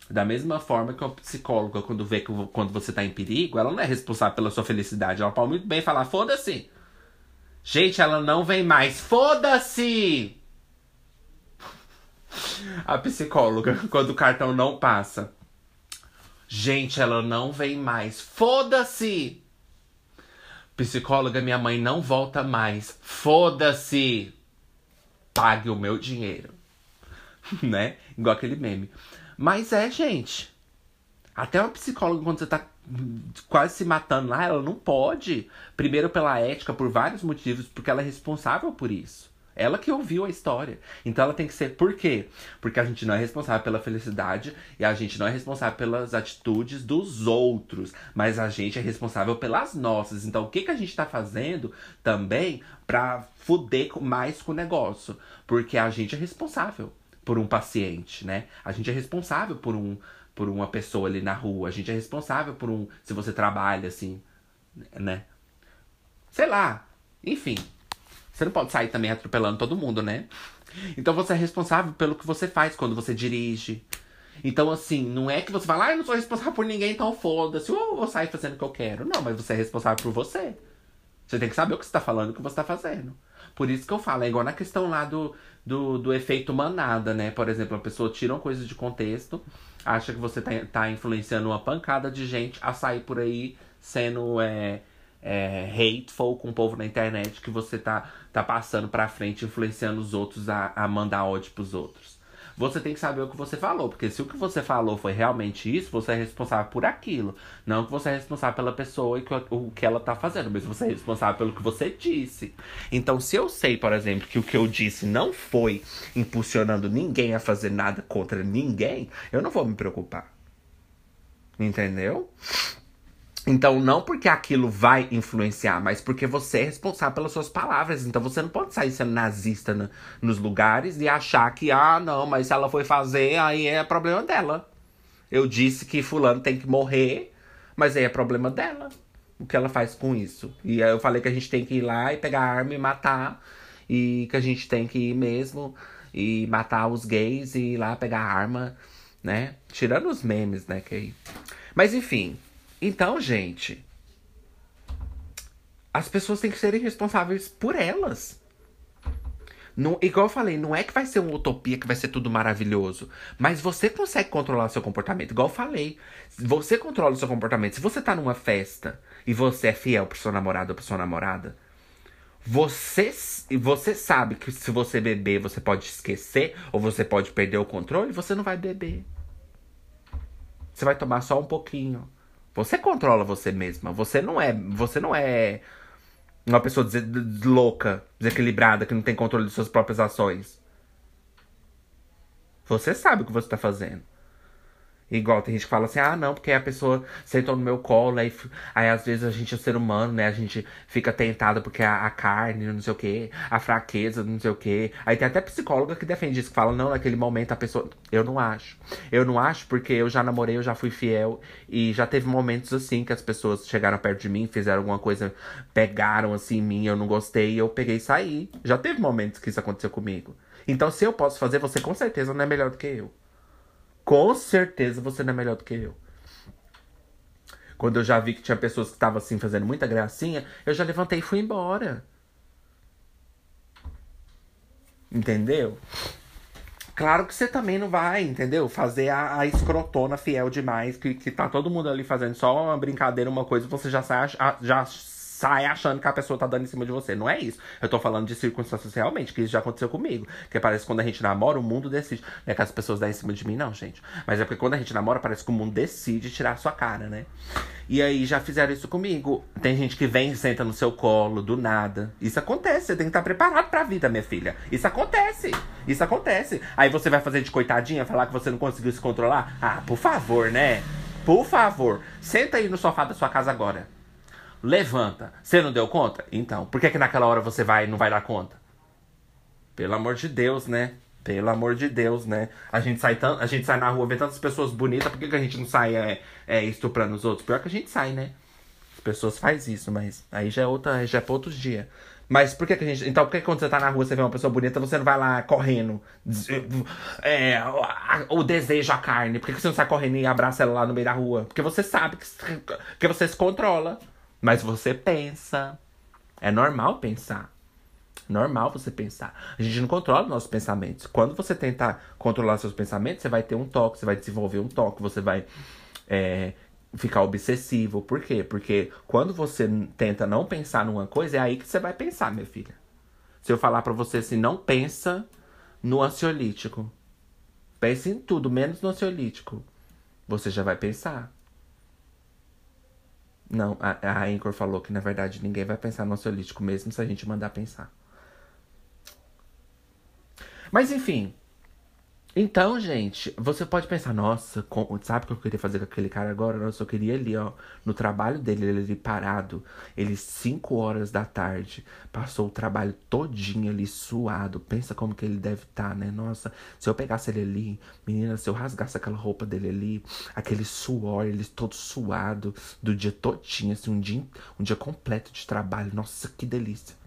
Da mesma forma que uma psicóloga, quando vê que quando você tá em perigo, ela não é responsável pela sua felicidade. Ela pode muito bem falar, foda-se. Gente, ela não vem mais. Foda-se! A psicóloga, quando o cartão não passa. Gente, ela não vem mais. Foda-se! Psicóloga, minha mãe não volta mais. Foda-se! Pague o meu dinheiro. né? Igual aquele meme. Mas é, gente. Até uma psicóloga, quando você tá quase se matando lá, ela não pode. Primeiro, pela ética, por vários motivos, porque ela é responsável por isso. Ela que ouviu a história. Então ela tem que ser. Por quê? Porque a gente não é responsável pela felicidade e a gente não é responsável pelas atitudes dos outros, mas a gente é responsável pelas nossas. Então o que, que a gente tá fazendo também pra fuder mais com o negócio? Porque a gente é responsável por um paciente, né? A gente é responsável por um por uma pessoa ali na rua, a gente é responsável por um se você trabalha assim, né? Sei lá. Enfim, você não pode sair também atropelando todo mundo, né? Então você é responsável pelo que você faz quando você dirige. Então, assim, não é que você fala, ah, eu não sou responsável por ninguém, então foda-se, ou eu sair fazendo o que eu quero. Não, mas você é responsável por você. Você tem que saber o que você tá falando o que você tá fazendo. Por isso que eu falo, é igual na questão lá do, do, do efeito manada, né? Por exemplo, a pessoa tira uma coisa de contexto, acha que você tá, tá influenciando uma pancada de gente a sair por aí sendo é, é, hateful com o povo na internet que você tá, tá passando pra frente, influenciando os outros a, a mandar ódio pros outros. Você tem que saber o que você falou, porque se o que você falou foi realmente isso, você é responsável por aquilo. Não que você é responsável pela pessoa e que, o que ela tá fazendo, mas você é responsável pelo que você disse. Então, se eu sei, por exemplo, que o que eu disse não foi impulsionando ninguém a fazer nada contra ninguém, eu não vou me preocupar. Entendeu? Então, não porque aquilo vai influenciar, mas porque você é responsável pelas suas palavras. Então, você não pode sair sendo nazista no, nos lugares e achar que, ah, não, mas se ela foi fazer, aí é problema dela. Eu disse que Fulano tem que morrer, mas aí é problema dela. O que ela faz com isso. E aí eu falei que a gente tem que ir lá e pegar a arma e matar. E que a gente tem que ir mesmo e matar os gays e ir lá pegar a arma, né? Tirando os memes, né? Que... Mas enfim, então, gente, as pessoas têm que serem responsáveis por elas. Não, igual eu falei, não é que vai ser uma utopia, que vai ser tudo maravilhoso. Mas você consegue controlar o seu comportamento. Igual eu falei, você controla o seu comportamento. Se você tá numa festa e você é fiel pro seu namorado ou pra sua namorada, você, você sabe que se você beber, você pode esquecer ou você pode perder o controle, você não vai beber. Você vai tomar só um pouquinho. Você controla você mesma. Você não é, você não é uma pessoa des louca, desequilibrada, que não tem controle de suas próprias ações. Você sabe o que você está fazendo. Igual tem gente que fala assim, ah, não, porque a pessoa sentou no meu colo, aí, aí às vezes a gente é ser humano, né? A gente fica tentado porque a, a carne, não sei o quê, a fraqueza, não sei o quê. Aí tem até psicóloga que defende isso, que fala, não, naquele momento a pessoa. Eu não acho. Eu não acho porque eu já namorei, eu já fui fiel. E já teve momentos assim que as pessoas chegaram perto de mim, fizeram alguma coisa, pegaram assim em mim, eu não gostei, eu peguei e saí. Já teve momentos que isso aconteceu comigo. Então, se eu posso fazer, você com certeza não é melhor do que eu. Com certeza você não é melhor do que eu. Quando eu já vi que tinha pessoas que estavam assim fazendo muita gracinha, eu já levantei e fui embora. Entendeu? Claro que você também não vai, entendeu? Fazer a, a escrotona fiel demais, que, que tá todo mundo ali fazendo só uma brincadeira, uma coisa, você já sai, já sai achando que a pessoa tá dando em cima de você. Não é isso. Eu tô falando de circunstâncias realmente, que isso já aconteceu comigo. Que parece que quando a gente namora, o mundo decide. Não é que as pessoas dão em cima de mim, não, gente. Mas é porque quando a gente namora, parece que o mundo decide tirar a sua cara, né? E aí já fizeram isso comigo. Tem gente que vem e senta no seu colo, do nada. Isso acontece, você tem que estar preparado pra vida, minha filha. Isso acontece. Isso acontece. Aí você vai fazer de coitadinha, falar que você não conseguiu se controlar? Ah, por favor, né? Por favor, senta aí no sofá da sua casa agora. Levanta. Você não deu conta? Então, por que, que naquela hora você vai não vai dar conta? Pelo amor de Deus, né? Pelo amor de Deus, né? A gente sai, tan a gente sai na rua, vê tantas pessoas bonitas, por que, que a gente não sai é, é, estuprando os outros? Pior que a gente sai, né? As pessoas fazem isso, mas aí já é, outra, já é pra outros dias. Mas por que, que a gente. Então, por que quando você tá na rua, você vê uma pessoa bonita, você não vai lá correndo? É, o desejo, a carne. Por que, que você não sai correndo e abraça ela lá no meio da rua? Porque você sabe que, que você se controla. Mas você pensa. É normal pensar. Normal você pensar. A gente não controla nossos pensamentos. Quando você tentar controlar seus pensamentos, você vai ter um toque, você vai desenvolver um toque, você vai é, ficar obsessivo. Por quê? Porque quando você tenta não pensar numa coisa, é aí que você vai pensar, minha filha. Se eu falar para você assim, não pensa no ansiolítico. Pense em tudo, menos no ansiolítico. Você já vai pensar. Não, a, a Anchor falou que na verdade ninguém vai pensar no ansiolítico mesmo se a gente mandar pensar. Mas enfim, então, gente, você pode pensar, nossa, com, sabe o que eu queria fazer com aquele cara agora? Nossa, eu queria ali, ó, no trabalho dele, ele ali parado, ele 5 horas da tarde, passou o trabalho todinho ali suado. Pensa como que ele deve estar, tá, né? Nossa, se eu pegasse ele ali, menina, se eu rasgasse aquela roupa dele ali, aquele suor, ele todo suado, do dia todinho, assim, um dia, um dia completo de trabalho. Nossa, que delícia.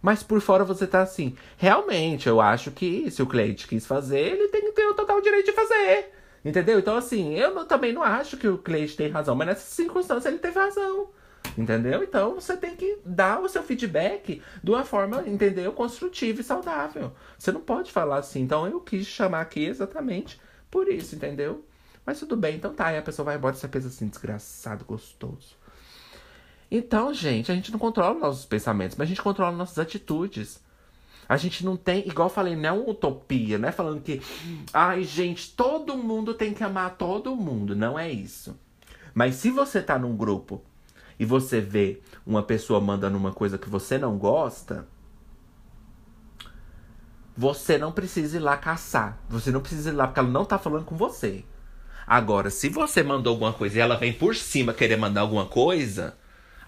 Mas por fora você tá assim. Realmente, eu acho que se o cliente quis fazer, ele tem que ter o total direito de fazer. Entendeu? Então, assim, eu não, também não acho que o cliente tem razão, mas nessa circunstância ele teve razão. Entendeu? Então você tem que dar o seu feedback de uma forma, entendeu? Construtiva e saudável. Você não pode falar assim. Então eu quis chamar aqui exatamente por isso, entendeu? Mas tudo bem, então tá. Aí a pessoa vai embora e você pensa assim, desgraçado, gostoso. Então, gente, a gente não controla nossos pensamentos, mas a gente controla nossas atitudes. A gente não tem, igual eu falei, não é uma utopia, não é falando que, ai, gente, todo mundo tem que amar todo mundo. Não é isso. Mas se você tá num grupo e você vê uma pessoa mandando uma coisa que você não gosta, você não precisa ir lá caçar. Você não precisa ir lá porque ela não tá falando com você. Agora, se você mandou alguma coisa e ela vem por cima querer mandar alguma coisa,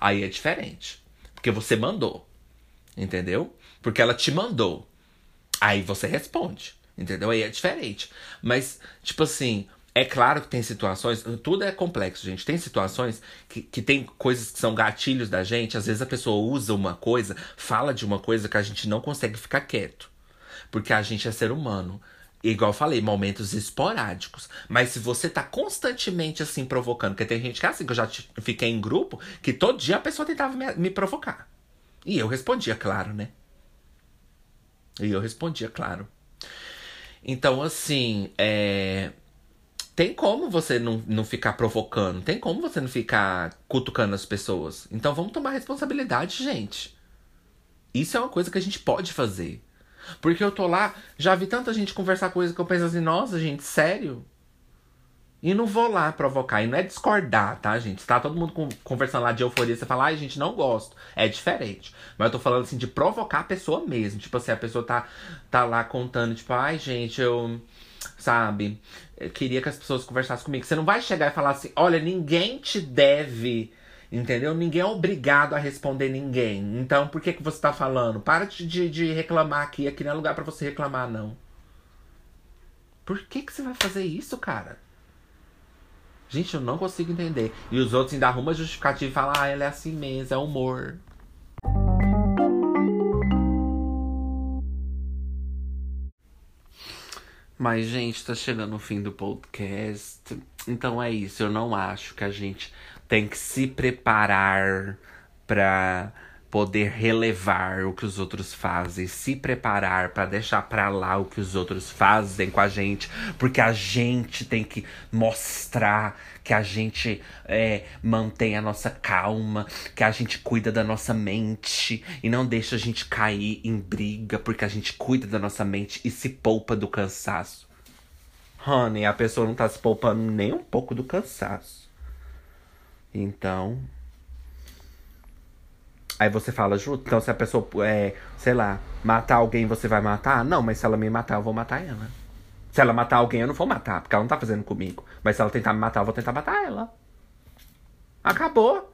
Aí é diferente. Porque você mandou. Entendeu? Porque ela te mandou. Aí você responde. Entendeu? Aí é diferente. Mas, tipo assim, é claro que tem situações, tudo é complexo, gente. Tem situações que, que tem coisas que são gatilhos da gente. Às vezes a pessoa usa uma coisa, fala de uma coisa que a gente não consegue ficar quieto. Porque a gente é ser humano. Igual eu falei, momentos esporádicos. Mas se você tá constantemente assim provocando, porque tem gente que é assim, que eu já fiquei em grupo, que todo dia a pessoa tentava me, me provocar. E eu respondia, claro, né? E eu respondia, claro. Então, assim, é... tem como você não, não ficar provocando, tem como você não ficar cutucando as pessoas. Então vamos tomar responsabilidade, gente. Isso é uma coisa que a gente pode fazer. Porque eu tô lá, já vi tanta gente conversar coisas que eu penso assim, nossa, gente, sério? E não vou lá provocar. E não é discordar, tá, gente? Tá todo mundo conversando lá de euforia. Você fala, ai, gente, não gosto. É diferente. Mas eu tô falando assim de provocar a pessoa mesmo. Tipo assim, a pessoa tá, tá lá contando, tipo, ai, gente, eu. Sabe? Eu queria que as pessoas conversassem comigo. Você não vai chegar e falar assim, olha, ninguém te deve. Entendeu? Ninguém é obrigado a responder ninguém. Então, por que, que você tá falando? Para de, de reclamar aqui. Aqui não é lugar para você reclamar, não. Por que, que você vai fazer isso, cara? Gente, eu não consigo entender. E os outros ainda arrumam justificativa e falam, ah, ela é assim mesmo, é humor. Mas, gente, tá chegando o fim do podcast. Então é isso. Eu não acho que a gente tem que se preparar pra poder relevar o que os outros fazem, se preparar para deixar para lá o que os outros fazem com a gente, porque a gente tem que mostrar que a gente é, mantém a nossa calma, que a gente cuida da nossa mente e não deixa a gente cair em briga, porque a gente cuida da nossa mente e se poupa do cansaço. Honey, a pessoa não tá se poupando nem um pouco do cansaço. Então, Aí você fala, Ju, então se a pessoa, é, sei lá, matar alguém, você vai matar? Não, mas se ela me matar, eu vou matar ela. Se ela matar alguém, eu não vou matar, porque ela não tá fazendo comigo. Mas se ela tentar me matar, eu vou tentar matar ela. Acabou.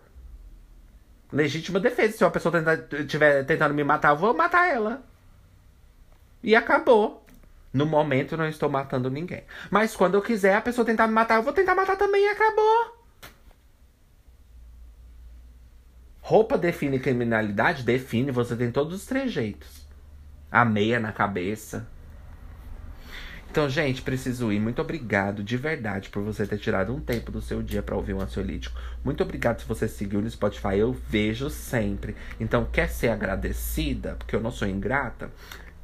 Legítima defesa. Se uma pessoa estiver tentando me matar, eu vou matar ela. E acabou. No momento, eu não estou matando ninguém. Mas quando eu quiser a pessoa tentar me matar, eu vou tentar matar também e acabou. Roupa define criminalidade? Define, você tem todos os trejeitos. A meia na cabeça. Então, gente, preciso ir. Muito obrigado de verdade por você ter tirado um tempo do seu dia para ouvir um ansiolítico. Muito obrigado se você seguiu no Spotify. Eu vejo sempre. Então, quer ser agradecida? Porque eu não sou ingrata.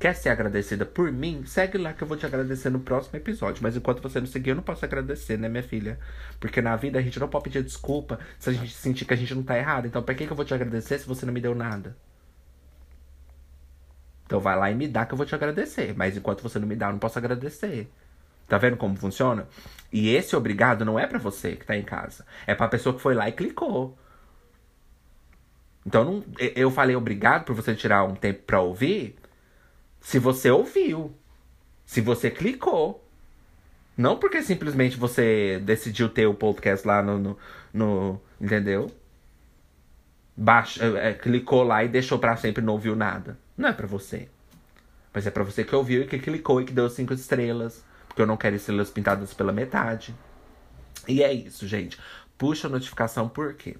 Quer ser agradecida por mim? Segue lá que eu vou te agradecer no próximo episódio. Mas enquanto você não seguir, eu não posso agradecer, né, minha filha? Porque na vida a gente não pode pedir desculpa se a gente sentir que a gente não tá errado. Então, pra que, que eu vou te agradecer se você não me deu nada? Então vai lá e me dá que eu vou te agradecer. Mas enquanto você não me dá, eu não posso agradecer. Tá vendo como funciona? E esse obrigado não é para você que tá em casa. É pra pessoa que foi lá e clicou. Então não, eu falei obrigado por você tirar um tempo pra ouvir se você ouviu, se você clicou. Não porque simplesmente você decidiu ter o podcast lá no. no, no entendeu? Baixa, é, é clicou lá e deixou para sempre não ouviu nada. Não é para você. Mas é para você que ouviu e que clicou e que deu cinco estrelas. Porque eu não quero estrelas pintadas pela metade. E é isso, gente. Puxa a notificação por quê?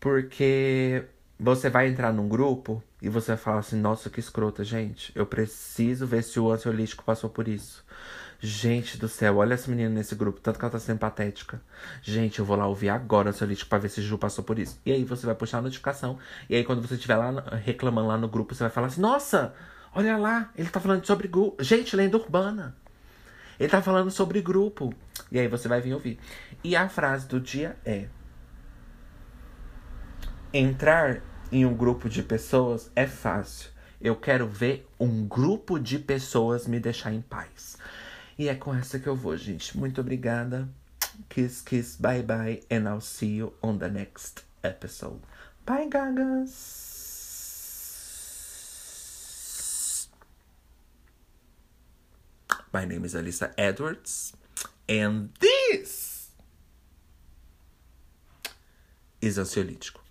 Porque você vai entrar num grupo e você vai falar assim: nossa, que escrota, gente. Eu preciso ver se o ansiolítico passou por isso. Gente do céu, olha essa menina nesse grupo, tanto que ela tá sendo patética. Gente, eu vou lá ouvir agora o ansiolítico pra ver se Ju passou por isso. E aí você vai puxar a notificação. E aí quando você estiver lá reclamando lá no grupo, você vai falar assim: nossa, olha lá, ele tá falando sobre grupo. Gente, lenda urbana. Ele tá falando sobre grupo. E aí você vai vir ouvir. E a frase do dia é: Entrar em um grupo de pessoas é fácil. Eu quero ver um grupo de pessoas me deixar em paz. E é com essa que eu vou, gente. Muito obrigada. Kiss, kiss, bye bye. And I'll see you on the next episode. Bye, gagas. My name is Alyssa Edwards. And this is ansiolítico.